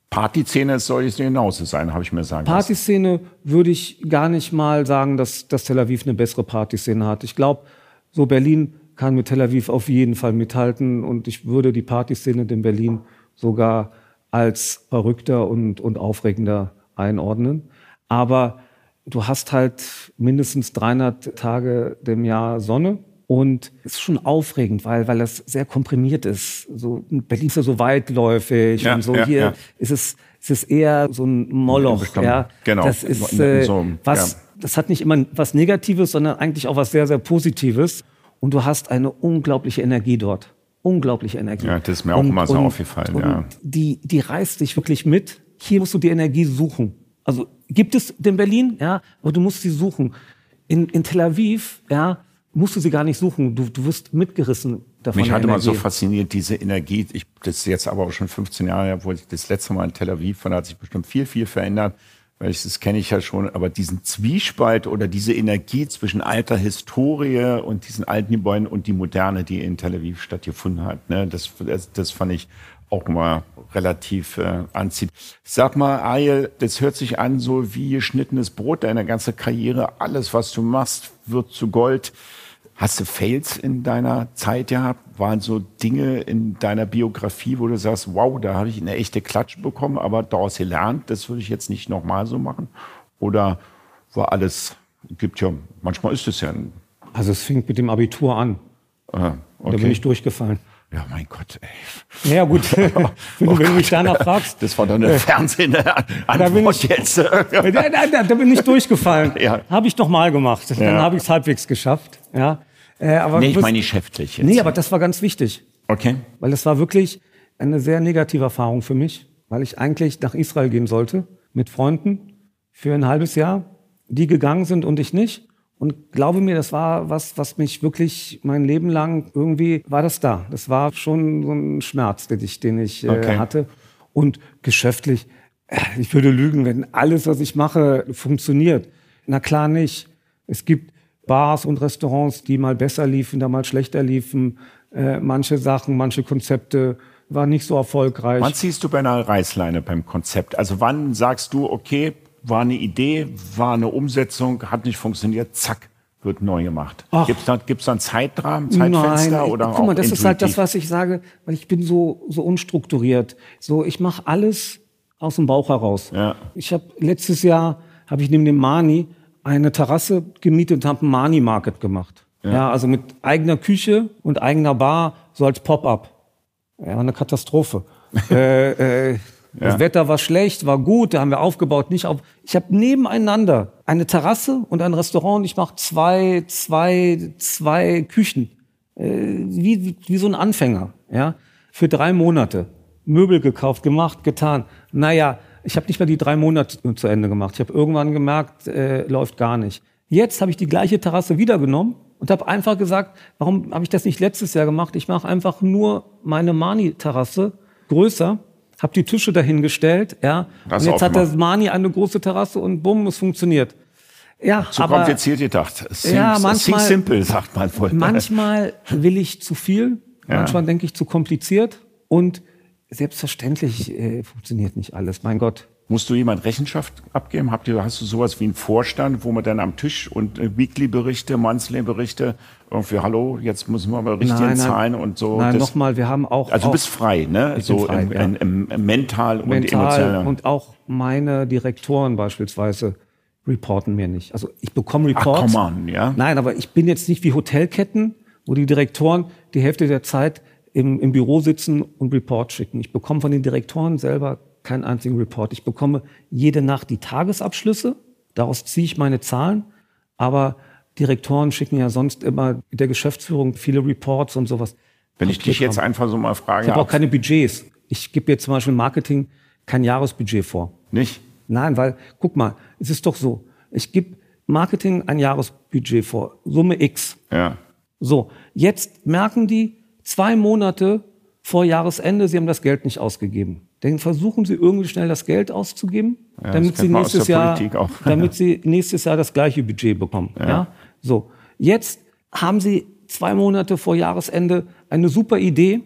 Partyszene soll es genauso sein, habe ich mir sagen. Partyszene würde ich gar nicht mal sagen, dass, dass Tel Aviv eine bessere Partyszene hat. Ich glaube, so Berlin kann mit Tel Aviv auf jeden Fall mithalten und ich würde die Partyszene in Berlin sogar als verrückter und, und aufregender einordnen. Aber du hast halt mindestens 300 Tage im Jahr Sonne und es ist schon aufregend, weil, weil das sehr komprimiert ist. So, Berlin ist ja so weitläufig Ja, und so ja, hier ja. ist es, es ist eher so ein Moloch. Ja, Genau. Das ist äh, so was, das hat nicht immer was Negatives, sondern eigentlich auch was sehr, sehr Positives. Und du hast eine unglaubliche Energie dort. Unglaubliche Energie. Ja, das ist mir auch immer so aufgefallen, und ja. Die, die reißt dich wirklich mit. Hier musst du die Energie suchen. Also gibt es in Berlin, ja, aber du musst sie suchen. In, in Tel Aviv, ja, musst du sie gar nicht suchen. Du, du wirst mitgerissen davon. Mich hatte mal so fasziniert, diese Energie. Ich, das ist jetzt aber auch schon 15 Jahre wo ich das letzte Mal in Tel Aviv war, da hat sich bestimmt viel, viel verändert. Weil ich, das kenne ich ja schon, aber diesen Zwiespalt oder diese Energie zwischen alter Historie und diesen alten Gebäuden und die Moderne, die in Tel Aviv stattgefunden hat, ne, das, das, das fand ich auch mal relativ äh, anziehend. Sag mal, Ariel, das hört sich an so wie geschnittenes Brot, deine ganze Karriere, alles, was du machst, wird zu Gold. Hast du Fails in deiner Zeit gehabt? Waren so Dinge in deiner Biografie, wo du sagst, wow, da habe ich eine echte Klatsche bekommen, aber daraus gelernt, das würde ich jetzt nicht nochmal so machen? Oder war alles, gibt ja, manchmal ist es ja ein, Also es fing mit dem Abitur an. ah, Da bin okay. ich durchgefallen. Ja, mein Gott, ey. Ja gut, wenn, du, wenn du mich danach fragst. Das war doch eine Fernsehen bin Antwort ich- jetzt. Da, da, da, bin ich durchgefallen. Ja. Habe ich noch mal gemacht. Dann Ja. habe ich es halbwegs geschafft. Ja. Äh, aber Nee, ich meine geschäftlich jetzt. Nee, aber das war ganz wichtig. Okay. Weil das war wirklich eine sehr negative Erfahrung für mich. Weil ich eigentlich nach Israel gehen sollte. Mit Freunden. Für ein halbes Jahr. Die gegangen sind und ich nicht. Und glaube mir, das war was, was mich wirklich mein Leben lang irgendwie war das da. Das war schon so ein Schmerz, den ich, den ich äh, Okay. hatte. Und geschäftlich, äh, ich würde lügen, wenn alles, was ich mache, funktioniert. Na klar nicht. Es gibt Bars und Restaurants, die mal besser liefen, da mal schlechter liefen. Äh, manche Sachen, manche Konzepte waren nicht so erfolgreich. Wann ziehst du bei einer Reißleine beim Konzept? Also wann sagst du, okay, war eine Idee, war eine Umsetzung, hat nicht funktioniert, zack, wird neu gemacht. Ach. Gibt es da, gibt's da einen Zeitrahmen, Zeitfenster Nein, oder guck mal, das ist halt das, intuitiv? was ich sage, weil ich bin so so unstrukturiert. So, ich mache alles aus dem Bauch heraus. Ja. Ich habe letztes Jahr habe ich neben dem Mani eine Terrasse gemietet und habe einen Mani Market gemacht. Ja. also mit eigener Küche und eigener Bar so als Pop-up. Ja, war eine Katastrophe. äh, äh, Das Ja. Wetter war schlecht, war gut, da haben wir aufgebaut, nicht auf. Ich habe nebeneinander eine Terrasse und ein Restaurant. und Ich mache zwei, zwei, zwei Küchen äh, wie, wie, wie so ein Anfänger, ja, für drei Monate. Möbel gekauft, gemacht, getan. Naja, ich habe nicht mal die drei Monate zu Ende gemacht. Ich habe irgendwann gemerkt, äh, läuft gar nicht. Jetzt habe ich die gleiche Terrasse wieder genommen und habe einfach gesagt, warum habe ich das nicht letztes Jahr gemacht? Ich mache einfach nur meine Mani-Terrasse größer, habe die Tische dahingestellt, ja. Das und jetzt hat das Mani eine große Terrasse und bumm, es funktioniert. Ja, Zu aber kompliziert gedacht. Think, Ja, manchmal- simple, sagt man wohl. manchmal will ich zu viel, Ja. manchmal denke ich zu kompliziert und selbstverständlich äh, funktioniert nicht alles. Mein Gott. Musst du jemand Rechenschaft abgeben? Habt ihr, hast du sowas wie einen Vorstand, wo man dann am Tisch und äh, Weekly-Berichte, Monthly-Berichte, irgendwie, hallo, jetzt müssen wir mal richtig Nein, nein. zahlen und so. Nein, nochmal, wir haben auch, also du bist frei, ne? Ich so frei, im, ja. im, im, im mental und mental emotional. und auch meine Direktoren beispielsweise reporten mir nicht. Also ich bekomme Ach, Reports. come on, ja. Nein, aber ich bin jetzt nicht wie Hotelketten, wo die Direktoren die Hälfte der Zeit im, im Büro sitzen und Report schicken. Ich bekomme von den Direktoren selber keinen einzigen Report. Ich bekomme jede Nacht die Tagesabschlüsse, daraus ziehe ich meine Zahlen, aber Direktoren schicken ja sonst immer der Geschäftsführung viele Reports und sowas. Wenn ich dich jetzt einfach so mal frage, Ich habe auch keine Budgets. Ich gebe jetzt zum Beispiel Marketing kein Jahresbudget vor. nicht? Nein, weil, guck mal, es ist doch so. Ich gebe Marketing ein Jahresbudget vor, Summe X. Ja. So, jetzt merken die zwei Monate vor Jahresende, sie haben das Geld nicht ausgegeben. Dann versuchen sie irgendwie schnell das Geld auszugeben, Ja, damit sie nächstes Jahr, damit sie nächstes Jahr das gleiche Budget bekommen. Ja. So, jetzt haben sie zwei Monate vor Jahresende eine super Idee,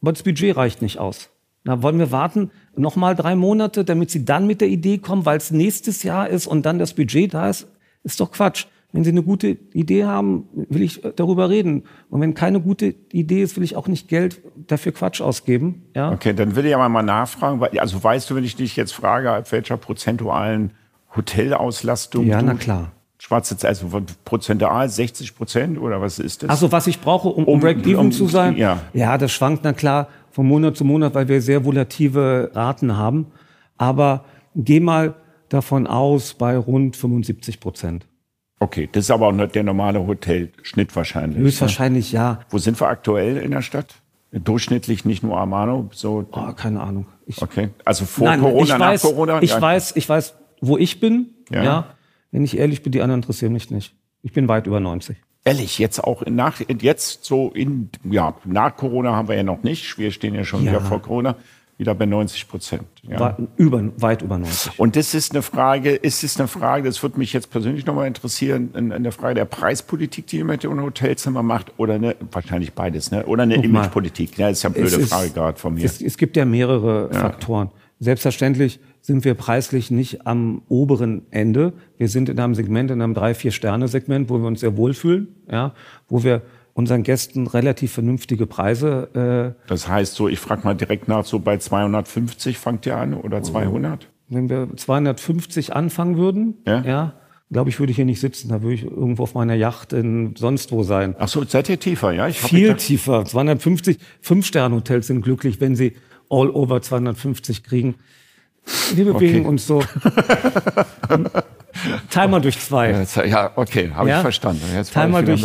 aber das Budget reicht nicht aus. Na, wollen wir warten noch mal drei Monate, damit sie dann mit der Idee kommen, weil es nächstes Jahr ist und dann das Budget da ist? Ist doch Quatsch. Wenn Sie eine gute Idee haben, will ich darüber reden. Und wenn keine gute Idee ist, will ich auch nicht Geld dafür Quatsch ausgeben. Ja? Okay, dann will ich aber mal nachfragen, also weißt du, wenn ich dich jetzt frage, ab welcher prozentualen Hotelauslastung Ja, na klar. Schwarze Zahl, also von prozentual 60 Prozent oder was ist das? Also was ich brauche, um, um Um- Break-Even um- zu sein? ja. ja, das schwankt na klar von Monat zu Monat, weil wir sehr volative Raten haben. Aber geh mal davon aus bei rund 75 Prozent. Okay, das ist aber auch nicht der normale Hotelschnitt wahrscheinlich. Höchstwahrscheinlich ja. Wo sind wir aktuell in der Stadt? Durchschnittlich nicht nur Armano, so Oh, keine Ahnung. Ich, okay. Also vor Nein, Corona, ich weiß, nach Corona? Ich Ja. weiß, ich weiß, wo ich bin. Ja. Ja. Wenn ich ehrlich bin, die anderen interessieren mich nicht. Ich bin weit über 90. Ehrlich, jetzt auch nach, jetzt so in, ja, nach Corona haben wir ja noch nicht. Wir stehen ja schon Ja. wieder vor Corona, wieder bei 90 Prozent. Ja. Weit, über, weit über 90. Und das ist eine Frage, ist es eine Frage, das würde mich jetzt persönlich nochmal interessieren, in, in der Frage der Preispolitik, die ihr mit dem Hotelzimmer macht, oder eine, wahrscheinlich beides, ne? Oder eine. Imagepolitik. Ja, das ist ja eine blöde ist- Frage gerade von mir. Es, es gibt ja mehrere Faktoren. Selbstverständlich sind wir preislich nicht am oberen Ende. Wir sind in einem Segment, in einem drei, vier Sterne Segment, wo wir uns sehr wohlfühlen, ja, wo wir unseren Gästen relativ vernünftige Preise, äh, Das heißt so, ich frage mal direkt nach, so bei 250 fangt ihr an oder 200? wenn wir 250 anfangen würden, Ja. ja, glaube ich, würde ich hier nicht sitzen. Da würde ich irgendwo auf meiner Yacht in sonst wo sein. Ach so, seid ihr tiefer, ja? Ich Viel tiefer. 250, Fünf-Sterne-Hotels sind glücklich, wenn sie all over 250 kriegen. Wir bewegen Okay. uns so. Timer durch zwei. Ja, okay, habe Ja? ich verstanden. Jetzt Timer ich durch,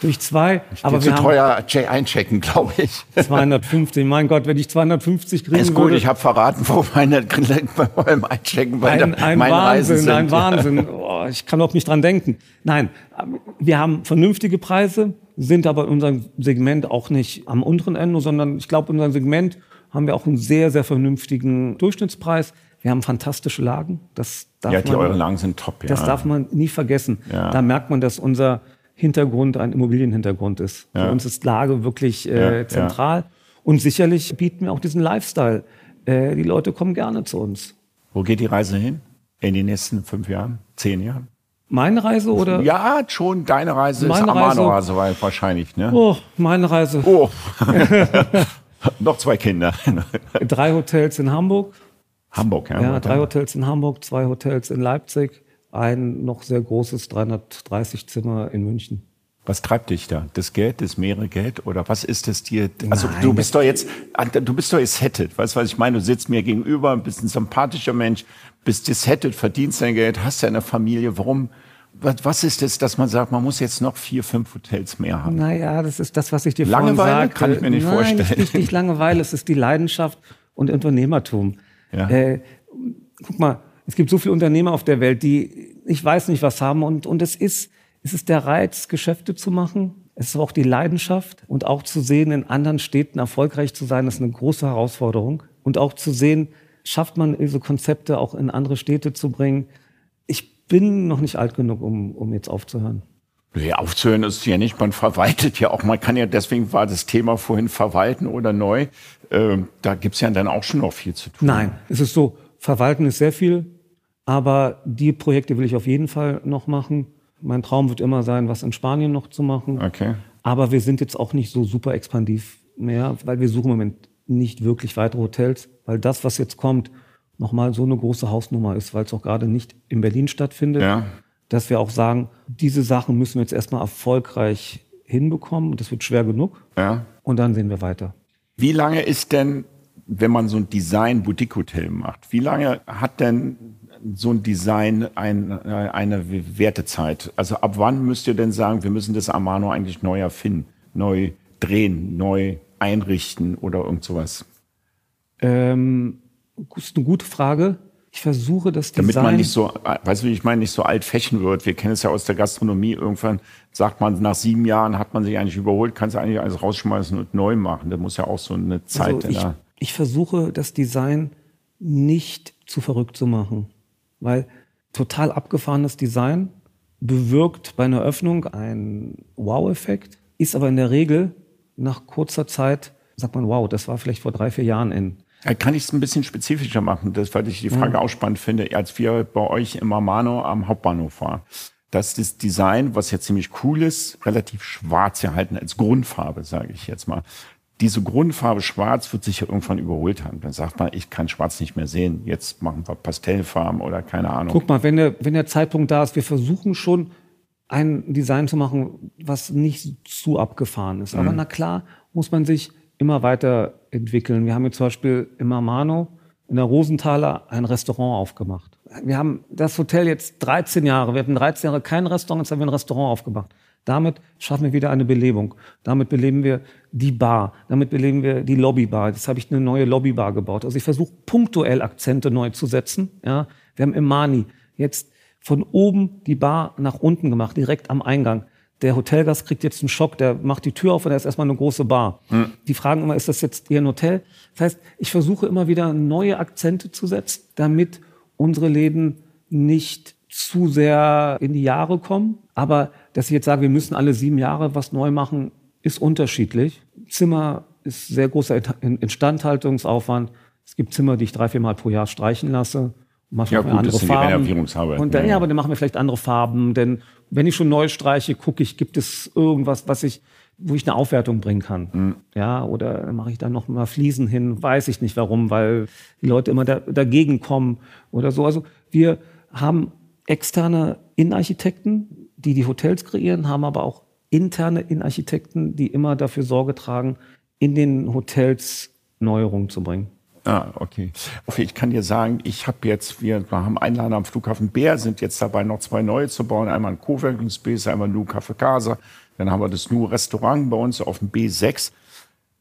durch zwei. Aber Aber wir zu teuer che- einchecken, glaube ich. 250. Mein Gott, wenn ich 250 kriegen Ist gut, würde. ich habe verraten, wo meine beim Einchecken bei ein, ein meine Reisen Wahnsinn, sind. ein Wahnsinn. Oh, ich kann überhaupt nicht dran denken. Nein, wir haben vernünftige Preise, sind aber in unserem Segment auch nicht am unteren Ende, sondern ich glaube, in unserem Segment haben wir auch einen sehr, sehr vernünftigen Durchschnittspreis. Wir haben fantastische Lagen. Das darf Ja, die man, eure Lagen sind top. Ja. Das darf man nie vergessen. Ja. Da merkt man, dass unser Hintergrund ein Immobilienhintergrund ist. Ja. Für uns ist Lage wirklich Ja, äh, ja. zentral. Und sicherlich bieten wir auch diesen Lifestyle. Äh, die Leute kommen gerne zu uns. Wo geht die Reise hin? In den nächsten fünf Jahren? Zehn Jahren? Meine Reise oder? Ja, schon deine Reise Meine ist Amano Reise- also wahrscheinlich, ne? Oh, meine Reise. Oh. Noch zwei Kinder. Drei Hotels in Hamburg. Hamburg, ja. Ja, drei Hotels in Hamburg, zwei Hotels in Leipzig, ein noch sehr großes 330 Zimmer in München. Was treibt dich da? Das Geld, das Meeregeld oder was ist es dir? Also Nein, du bist das- doch jetzt, du bist doch gesettet. Weißt du, was ich meine? Du sitzt mir gegenüber, bist ein sympathischer Mensch, bist gesettet, verdienst dein Geld, hast ja eine Familie. Warum? Was, was ist es, dass man sagt, man muss jetzt noch vier, fünf Hotels mehr haben? Naja, das ist das, was ich dir Langeweile? vorhin sagte. Kann ich mir nicht Nein, vorstellen. Nicht, nicht, nicht Langeweile, es ist die Leidenschaft und Unternehmertum. Ja. Äh, guck mal, es gibt so viele Unternehmer auf der Welt, die ich weiß nicht was haben und, und es ist, es ist der Reiz, Geschäfte zu machen. Es ist auch die Leidenschaft und auch zu sehen, in anderen Städten erfolgreich zu sein, ist eine große Herausforderung. Und auch zu sehen, schafft man diese Konzepte auch in andere Städte zu bringen. Ich bin noch nicht alt genug, um, um jetzt aufzuhören. Nee, aufzuhören ist ja nicht, man verwaltet ja auch. Man kann ja, deswegen war das Thema vorhin verwalten oder neu. Äh, da gibt's ja dann auch schon noch viel zu tun. Nein, es ist so, verwalten ist sehr viel, aber die Projekte will ich auf jeden Fall noch machen. Mein Traum wird immer sein, was in Spanien noch zu machen. Okay. Aber wir sind jetzt auch nicht so super expandiv mehr, weil wir suchen im Moment nicht wirklich weitere Hotels, weil das, was jetzt kommt, nochmal so eine große Hausnummer ist, weil es auch gerade nicht in Berlin stattfindet. Ja. Dass wir auch sagen, diese Sachen müssen wir jetzt erstmal erfolgreich hinbekommen. Das wird schwer genug. Ja. Und dann sehen wir weiter. Wie lange ist denn, wenn man so ein Design-Boutique-Hotel macht, wie lange hat denn so ein Design ein, eine Wertezeit? Also ab wann müsst ihr denn sagen, wir müssen das Amano eigentlich neu erfinden, neu drehen, neu einrichten oder irgend sowas? Ähm, das ist eine gute Frage. Ich versuche das Damit Design. man nicht so, weißt du, ich meine, nicht so altfächen wird. Wir kennen es ja aus der Gastronomie. Irgendwann sagt man, nach sieben Jahren hat man sich eigentlich überholt, kannst du eigentlich alles rausschmeißen und neu machen. Da muss ja auch so eine Zeit also ich, da. ich versuche das Design nicht zu verrückt zu machen, weil total abgefahrenes Design bewirkt bei einer Öffnung einen Wow-Effekt, ist aber in der Regel nach kurzer Zeit, sagt man, wow, das war vielleicht vor drei, vier Jahren in. Ja, Kann ich es ein bisschen spezifischer machen, das, weil ich die Frage auch spannend finde, als wir bei euch im Amano am Hauptbahnhof waren. Dass das Design, was ja ziemlich cool ist, relativ schwarz gehalten als Grundfarbe, sage ich jetzt mal. Diese Grundfarbe schwarz wird sich ja irgendwann überholt haben. Dann sagt man, ich kann schwarz nicht mehr sehen. Jetzt machen wir Pastellfarben oder keine Ahnung. Guck mal, wenn der, wenn der Zeitpunkt da ist, wir versuchen schon ein Design zu machen, was nicht zu abgefahren ist. Aber na klar muss man sich immer weiterentwickeln. Wir haben jetzt zum Beispiel im Amano in der Rosenthaler ein Restaurant aufgemacht. Wir haben das Hotel jetzt 13 Jahre. Wir hatten 13 Jahre kein Restaurant, jetzt haben wir ein Restaurant aufgemacht. Damit schaffen wir wieder eine Belebung. Damit beleben wir die Bar. Damit beleben wir die Lobbybar. Jetzt habe ich eine neue Lobbybar gebaut. Also ich versuche punktuell Akzente neu zu setzen. Ja, wir haben im Mani jetzt von oben die Bar nach unten gemacht, direkt am Eingang. Der Hotelgast kriegt jetzt einen Schock, der macht die Tür auf und da ist erstmal eine große Bar. Die fragen immer, ist das jetzt Ihr Hotel? Das heißt, ich versuche immer wieder neue Akzente zu setzen, damit unsere Läden nicht zu sehr in die Jahre kommen. Aber dass ich jetzt sage, wir müssen alle sieben Jahre was neu machen, ist unterschiedlich. Zimmer ist sehr großer Instandhaltungsaufwand. Es gibt Zimmer, die ich drei, vier Mal pro Jahr streichen lasse. Manchmal Ja, gut, andere das sind die Farben. Renovierungsarbeiten. Und dann, Ja, aber dann machen wir vielleicht andere Farben. Denn wenn ich schon neu streiche, gucke ich, gibt es irgendwas, was ich, wo ich eine Aufwertung bringen kann. Mhm. Ja, oder dann mache ich da noch mal Fliesen hin, weiß ich nicht warum, weil die Leute immer da, dagegen kommen oder so. Also wir haben externe Innenarchitekten, die die Hotels kreieren, haben aber auch interne Innenarchitekten, die immer dafür Sorge tragen, in den Hotels Neuerungen zu bringen. Ah, okay. Ich kann dir sagen, ich habe jetzt, wir haben Einladen am Flughafen Bär, sind jetzt dabei, noch zwei neue zu bauen. Einmal ein Coworking Space, einmal Nu Café Casa. Dann haben wir das Nu Restaurant bei uns auf dem B6.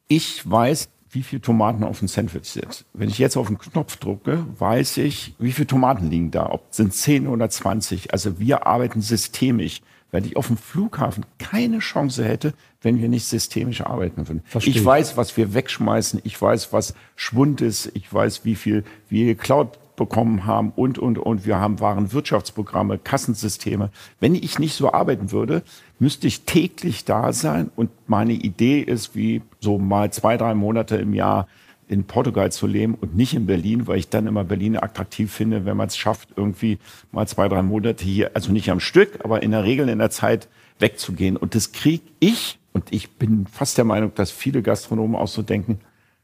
Ich weiß, wie viel Tomaten auf dem Sandwich sind. Wenn ich jetzt auf den Knopf drücke, weiß ich, wie viele Tomaten liegen da. Ob sind 10 oder 20. Also wir arbeiten systemisch. Weil ich auf dem Flughafen keine Chance hätte, wenn wir nicht systemisch arbeiten würden. Verstehe Ich ich. weiß, was wir wegschmeißen. Ich weiß, was Schwund ist. Ich weiß, wie viel wir geklaut bekommen haben und, und, und. Wir haben Warenwirtschaftsprogramme, Kassensysteme. Wenn ich nicht so arbeiten würde, müsste ich täglich da sein. Und meine Idee ist, wie so mal zwei, drei Monate im Jahr in Portugal zu leben und nicht in Berlin, weil ich dann immer Berlin attraktiv finde, wenn man es schafft, irgendwie mal zwei, drei Monate hier, also nicht am Stück, aber in der Regel in der Zeit wegzugehen. Und das krieg ich, und ich bin fast der Meinung, dass viele Gastronomen auch so denken,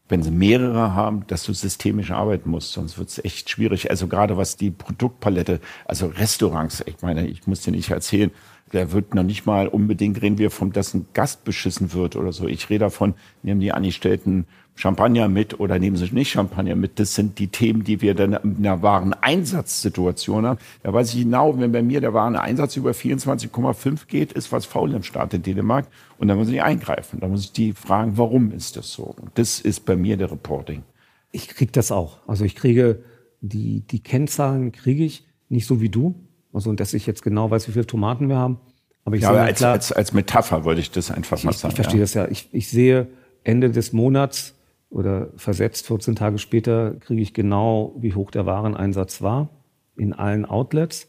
wenn sie mehrere haben, dass du systemisch arbeiten musst, sonst wird es echt schwierig. Also gerade was die Produktpalette, also Restaurants, ich meine, ich muss dir nicht erzählen, der wird noch nicht mal unbedingt reden wir vom, dass ein Gast beschissen wird oder so. Ich rede davon, nehmen die Angestellten Champagner mit oder nehmen sie nicht Champagner mit. Das sind die Themen, die wir dann in einer wahren Einsatzsituation haben. Da weiß ich genau, wenn bei mir der wahre Einsatz über 24,5 geht, ist was faul im Staat in Dänemark. Und da muss ich eingreifen. Da muss ich die fragen, warum ist das so? Und das ist bei mir der Reporting. Ich kriege das auch. Also ich kriege die, die Kennzahlen kriege ich nicht so wie du. Also dass ich jetzt genau weiß, wie viele Tomaten wir haben. Aber ich Ja, sehe aber als, klar, als, als Metapher würde ich das einfach mal ich, sagen. ich verstehe ja. das ja. Ich, ich sehe Ende des Monats oder versetzt 14 Tage später kriege ich genau, wie hoch der Wareneinsatz war in allen Outlets.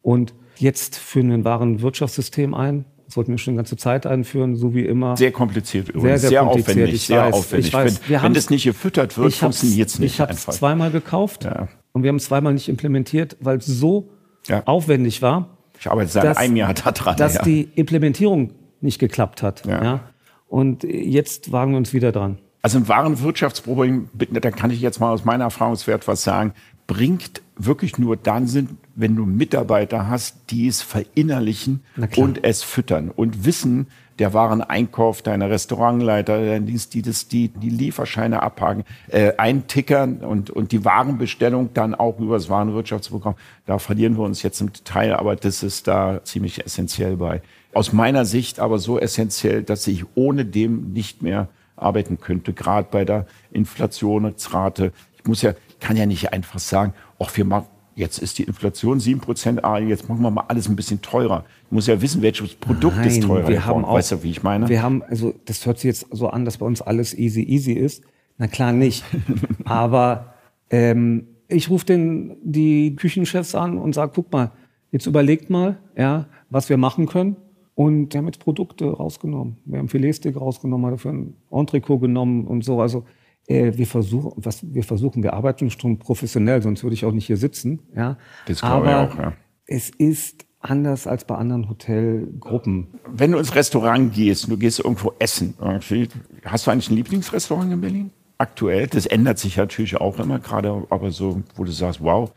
Und jetzt führen wir ein Warenwirtschaftssystem ein. Das wollten wir schon die ganze Zeit einführen, so wie immer. Sehr kompliziert übrigens, sehr sehr, kompliziert, aufwendig, ich sehr weiß, aufwendig. ich weiß. Wenn, wenn das nicht gefüttert wird, funktioniert es nicht Ich habe es zweimal gekauft Ja. und wir haben es zweimal nicht implementiert, weil es so Ja. aufwendig war, Ich arbeite seit dass- einem Jahr daran. dass ja. die Implementierung nicht geklappt hat. Ja. Ja. Und jetzt wagen wir uns wieder dran. Also ein wahren Wirtschaftsproblem, da kann ich jetzt mal aus meiner Erfahrungswert was sagen, bringt wirklich nur dann Sinn, wenn du Mitarbeiter hast, die es verinnerlichen und es füttern und wissen, der Wareneinkauf, deine Restaurantleiter, dein Dienst, die das, die, die Lieferscheine abhaken, äh, eintickern und, und die Warenbestellung dann auch über das Warenwirtschaftsprogramm. Da verlieren wir uns jetzt im Detail, aber das ist da ziemlich essentiell bei. Aus meiner Sicht aber so essentiell, dass ich ohne dem nicht mehr arbeiten könnte, gerade bei der Inflationsrate. Ich muss ja, kann ja nicht einfach sagen, ach, wir machen, jetzt ist die Inflation 7%, ah, jetzt machen wir mal alles ein bisschen teurer. Ich muss ja wissen, welches Produkt ist Nein, teurer wir haben auch, Weißt du, wie ich meine? Wir haben, also das hört sich jetzt so an, dass bei uns alles easy easy ist. Na klar nicht. Aber ähm, ich rufe den die Küchenchefs an und sage, guck mal, jetzt überlegt mal, ja, was wir machen können. Und wir haben jetzt Produkte rausgenommen. Wir haben Filetstick rausgenommen, haben dafür ein Entrecot genommen und so. Also äh, wir versuchen, was wir versuchen, wir arbeiten schon professionell, sonst würde ich auch nicht hier sitzen. Ja. Das glaube ich Aber auch, ja. es ist anders als bei anderen Hotelgruppen. Wenn du ins Restaurant gehst und du gehst irgendwo essen, irgendwie, hast du eigentlich ein Lieblingsrestaurant in Berlin? Aktuell? Das ändert sich natürlich auch immer, gerade aber so, wo du sagst, wow,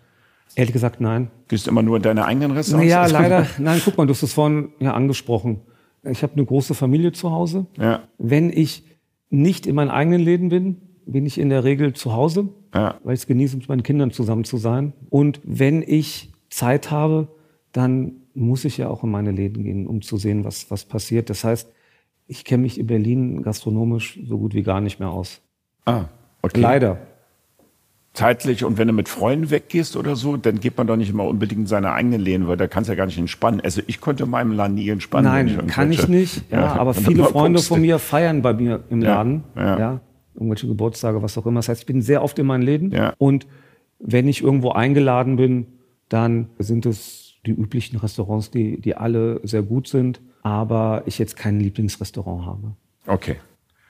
Ehrlich gesagt, nein. gehst immer nur in deine eigenen Restaurants? Ja, leider. Nein, guck mal, du hast es vorhin ja angesprochen. Ich habe eine große Familie zu Hause. Ja. Wenn ich nicht in meinen eigenen Läden bin, bin ich in der Regel zu Hause, Ja. weil ich es genieße, mit meinen Kindern zusammen zu sein. Und wenn ich Zeit habe, dann muss ich ja auch in meine Läden gehen, um zu sehen, was, was passiert. Das heißt, ich kenne mich in Berlin gastronomisch so gut wie gar nicht mehr aus. Ah, okay. Leider. zeitlich und wenn du mit Freunden weggehst oder so, dann geht man doch nicht immer unbedingt in seine eigenen Läden, weil da kannst du ja gar nicht entspannen. Also ich konnte in meinem Laden nie entspannen. Nein, kann ich nicht. Ja, aber wenn du viele Freunde guckst. von mir feiern bei mir im Ja, Laden. ja. Ja. Irgendwelche Geburtstage, was auch immer. Das heißt, ich bin sehr oft in meinen Läden. Ja. Und wenn ich irgendwo eingeladen bin, dann sind es die üblichen Restaurants, die, die alle sehr gut sind. Aber ich jetzt kein Lieblingsrestaurant habe. Okay.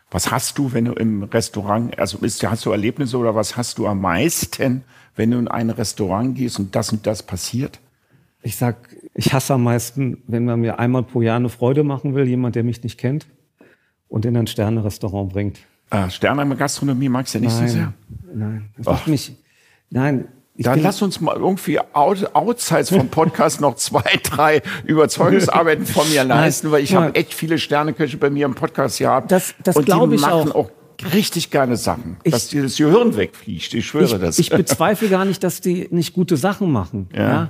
Was hast du, wenn du im Restaurant, also ist, hast du Erlebnisse oder was hast du am meisten, wenn du in ein Restaurant gehst und das und das passiert? Ich sag, ich hasse am meisten, wenn man mir einmal pro Jahr eine Freude machen will, jemand, der mich nicht kennt, und in ein Sterne-Restaurant bringt. Ah, Sterne Gastronomie magst du ja nicht so sehr. nein, das macht mich, nein. Ich Dann lass uns mal irgendwie out, outsides vom Podcast noch zwei, drei Überzeugungsarbeiten von mir leisten, weil ich habe echt viele Sterneköche bei mir im Podcast gehabt. Das- das und glaub die ich machen auch. auch richtig geile Sachen. Ich- dass dir das Gehirn wegfliegt, ich schwöre ich, das. ich bezweifle gar nicht, dass die nicht gute Sachen machen. Ja. Ja.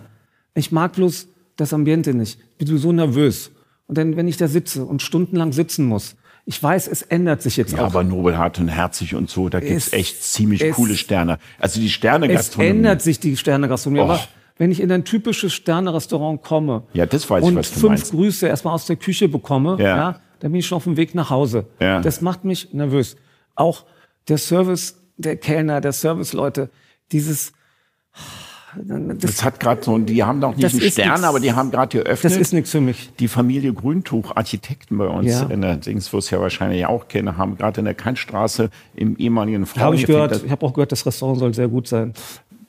Ich mag bloß das Ambiente nicht. Ich bin so nervös. Und dann, wenn ich da sitze und stundenlang sitzen muss, ich weiß, es ändert sich jetzt ja, auch. aber Nobelhart und Herzig und so, da gibt's Es- echt ziemlich es- coole Sterne. Also die es Sterne-Gastronomie. ändert sich die Sterne-Gastronomie. Aber wenn ich in ein typisches Sterne-Restaurant komme Ja, das weiß ich, und was du fünf meinst. Grüße erstmal aus der Küche bekomme, Ja. ja. dann bin ich schon auf dem Weg nach Hause. Ja. Das macht mich nervös. Auch der Service, der Kellner, der Serviceleute, dieses das, Das hat gerade so, die haben noch nicht einen Stern, nix. aber die haben gerade geöffnet. das ist nichts für mich. Die Familie Grüntuch, Architekten bei uns Ja. in der Dings, wirst du ja wahrscheinlich auch kennen, haben gerade in der Kantstraße im ehemaligen Habe ich Frauengefängnis- gehört. Ich habe auch gehört, das Restaurant soll sehr gut sein.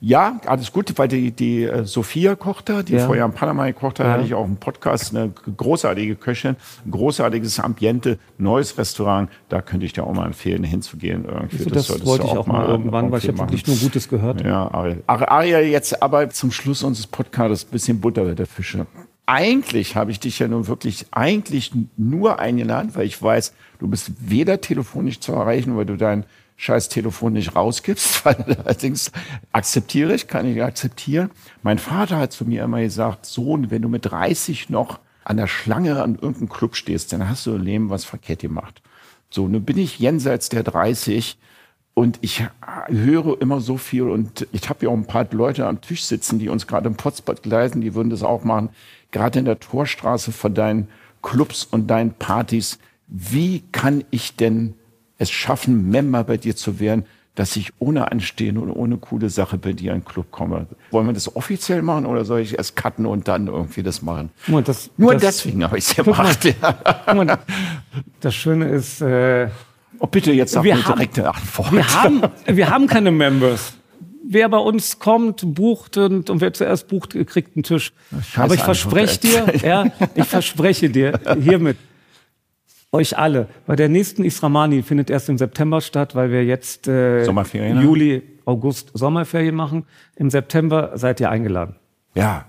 Ja, alles gut, weil die, die äh, Sophia kocht da, die Ja. vorher in Panama gekocht hat, Ja. hatte ich auch einen Podcast, eine großartige Köchin, ein großartiges Ambiente, neues Restaurant, da könnte ich dir auch mal empfehlen, hinzugehen. Irgendwie. So, das solltest wollte ich auch mal irgendwann, weil ich habe wirklich nur Gutes gehört. ja, Ariel. Ariel, jetzt aber zum Schluss unseres Podcasts ein bisschen Butter bei der Fische. Eigentlich habe ich dich ja nun wirklich eigentlich nur eingeladen, weil ich weiß, du bist weder telefonisch zu erreichen, weil du dein scheiß Telefon nicht rausgibst, weil allerdings akzeptiere ich, kann ich akzeptieren. Mein Vater hat zu mir immer gesagt, Sohn, wenn du mit 30 noch an der Schlange an irgendeinem Club stehst, dann hast du im Leben was verkehrt gemacht. So, nun bin ich jenseits der 30 Und ich höre immer so viel und ich habe ja auch ein paar Leute am Tisch sitzen, die uns gerade im Potsdam gleisen, die würden das auch machen. Gerade in der Torstraße von deinen Clubs und deinen Partys. Wie kann ich denn es schaffen, Member bei dir zu werden, dass ich ohne Anstehen und ohne coole Sache bei dir in den Club komme? Wollen wir das offiziell machen oder soll ich erst cutten und dann irgendwie das machen? Das, Nur das, deswegen habe ich es gemacht. Mal, das Schöne ist, äh, Oh, bitte jetzt noch wir eine haben- direkte Antwort. wir haben, wir haben keine Members. Wer bei uns kommt, bucht und, und wer zuerst bucht, kriegt einen Tisch. Scheiße Aber ich verspreche dir, ja, ich verspreche dir hiermit, euch alle, bei der nächsten Isramani findet erst im September statt, weil wir jetzt äh, Sommerferien? Juli, August Sommerferien machen. Im September seid ihr eingeladen. Ja.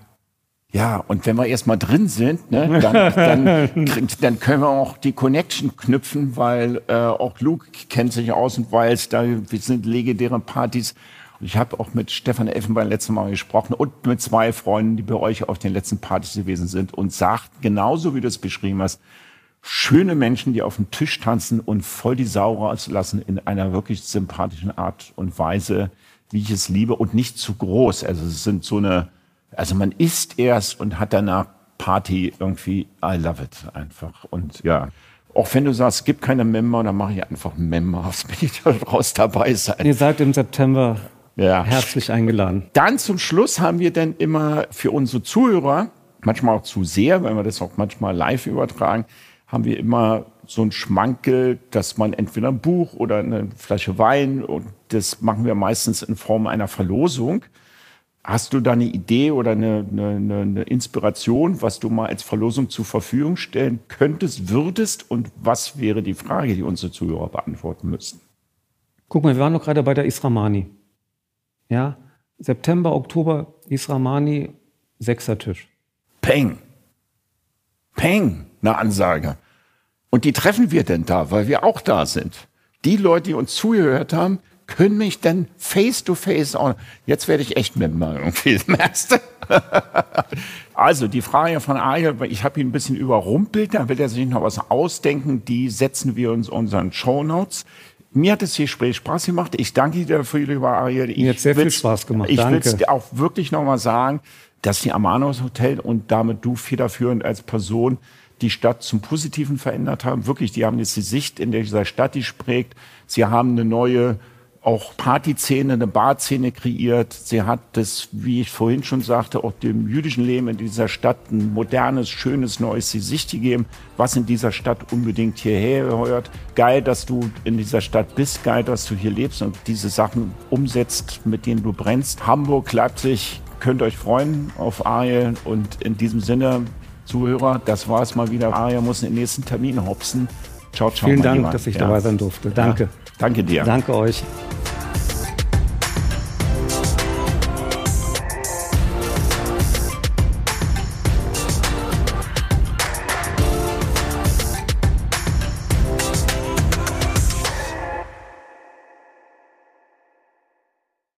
Ja, und wenn wir erstmal drin sind, ne, dann, dann, dann können wir auch die Connection knüpfen, weil äh, auch Luke kennt sich aus und weiß, da wir sind legendäre Partys. Und ich habe auch mit Stefan Elfenbein letztes Mal gesprochen und mit zwei Freunden, die bei euch auf den letzten Partys gewesen sind und sagt, genauso wie du es beschrieben hast, schöne Menschen, die auf dem Tisch tanzen und voll die Sau rauslassen in einer wirklich sympathischen Art und Weise, wie ich es liebe und nicht zu groß. Also es sind so eine, also man isst erst und hat danach Party irgendwie, I love it einfach. Und ja, auch wenn du sagst, es gibt keine Member, dann mache ich einfach Member, was bin ich da raus dabei sein. Ihr seid im September Ja. herzlich eingeladen. Dann zum Schluss haben wir dann immer für unsere Zuhörer, manchmal auch zu sehr, weil wir das auch manchmal live übertragen, haben wir immer so ein Schmankel, dass man entweder ein Buch oder eine Flasche Wein und das machen wir meistens in Form einer Verlosung. Hast du da eine Idee oder eine, eine, eine- Inspiration, was du mal als Verlosung zur Verfügung stellen könntest, würdest? Und was wäre die Frage, die unsere Zuhörer beantworten müssen? Guck mal, wir waren doch gerade bei der Isramani. Ja, September, Oktober, Isramani, Sechsertisch. Peng. Peng, eine Ansage. Und die treffen wir denn da, weil wir auch da sind. Die Leute, die uns zugehört haben, können mich dann face to face auch. Jetzt werde ich echt Member irgendwie, merkst du? Also die Frage von Ariel, ich habe ihn ein bisschen überrumpelt, da will er sich noch was ausdenken, die setzen wir uns unseren Shownotes. Mir hat es hier Gespräch Spaß gemacht. Ich danke dir dafür, lieber Ariel. Ich Mir hat's sehr viel Spaß gemacht. Ich will's dir auch wirklich nochmal sagen, dass die Amanos Hotel und damit du federführend als Person die Stadt zum Positiven verändert haben. Wirklich, die haben jetzt die Sicht in dieser Stadt, die prägt. Sie haben eine neue auch Partyszene, eine Barszene kreiert. Sie hat das, wie ich vorhin schon sagte, auch dem jüdischen Leben in dieser Stadt ein modernes, schönes, neues Gesicht gegeben, was in dieser Stadt unbedingt hierher gehört. Geil, dass du in dieser Stadt bist, geil, dass du hier lebst und diese Sachen umsetzt, mit denen du brennst. Hamburg, Leipzig, könnt euch freuen auf Ariel und in diesem Sinne, Zuhörer, das war es mal wieder. Ariel muss in den nächsten Termin hopsen. Ciao, ciao. Vielen Dank, Lieber. dass ich Ja. dabei sein durfte. Danke. Danke dir. Danke euch.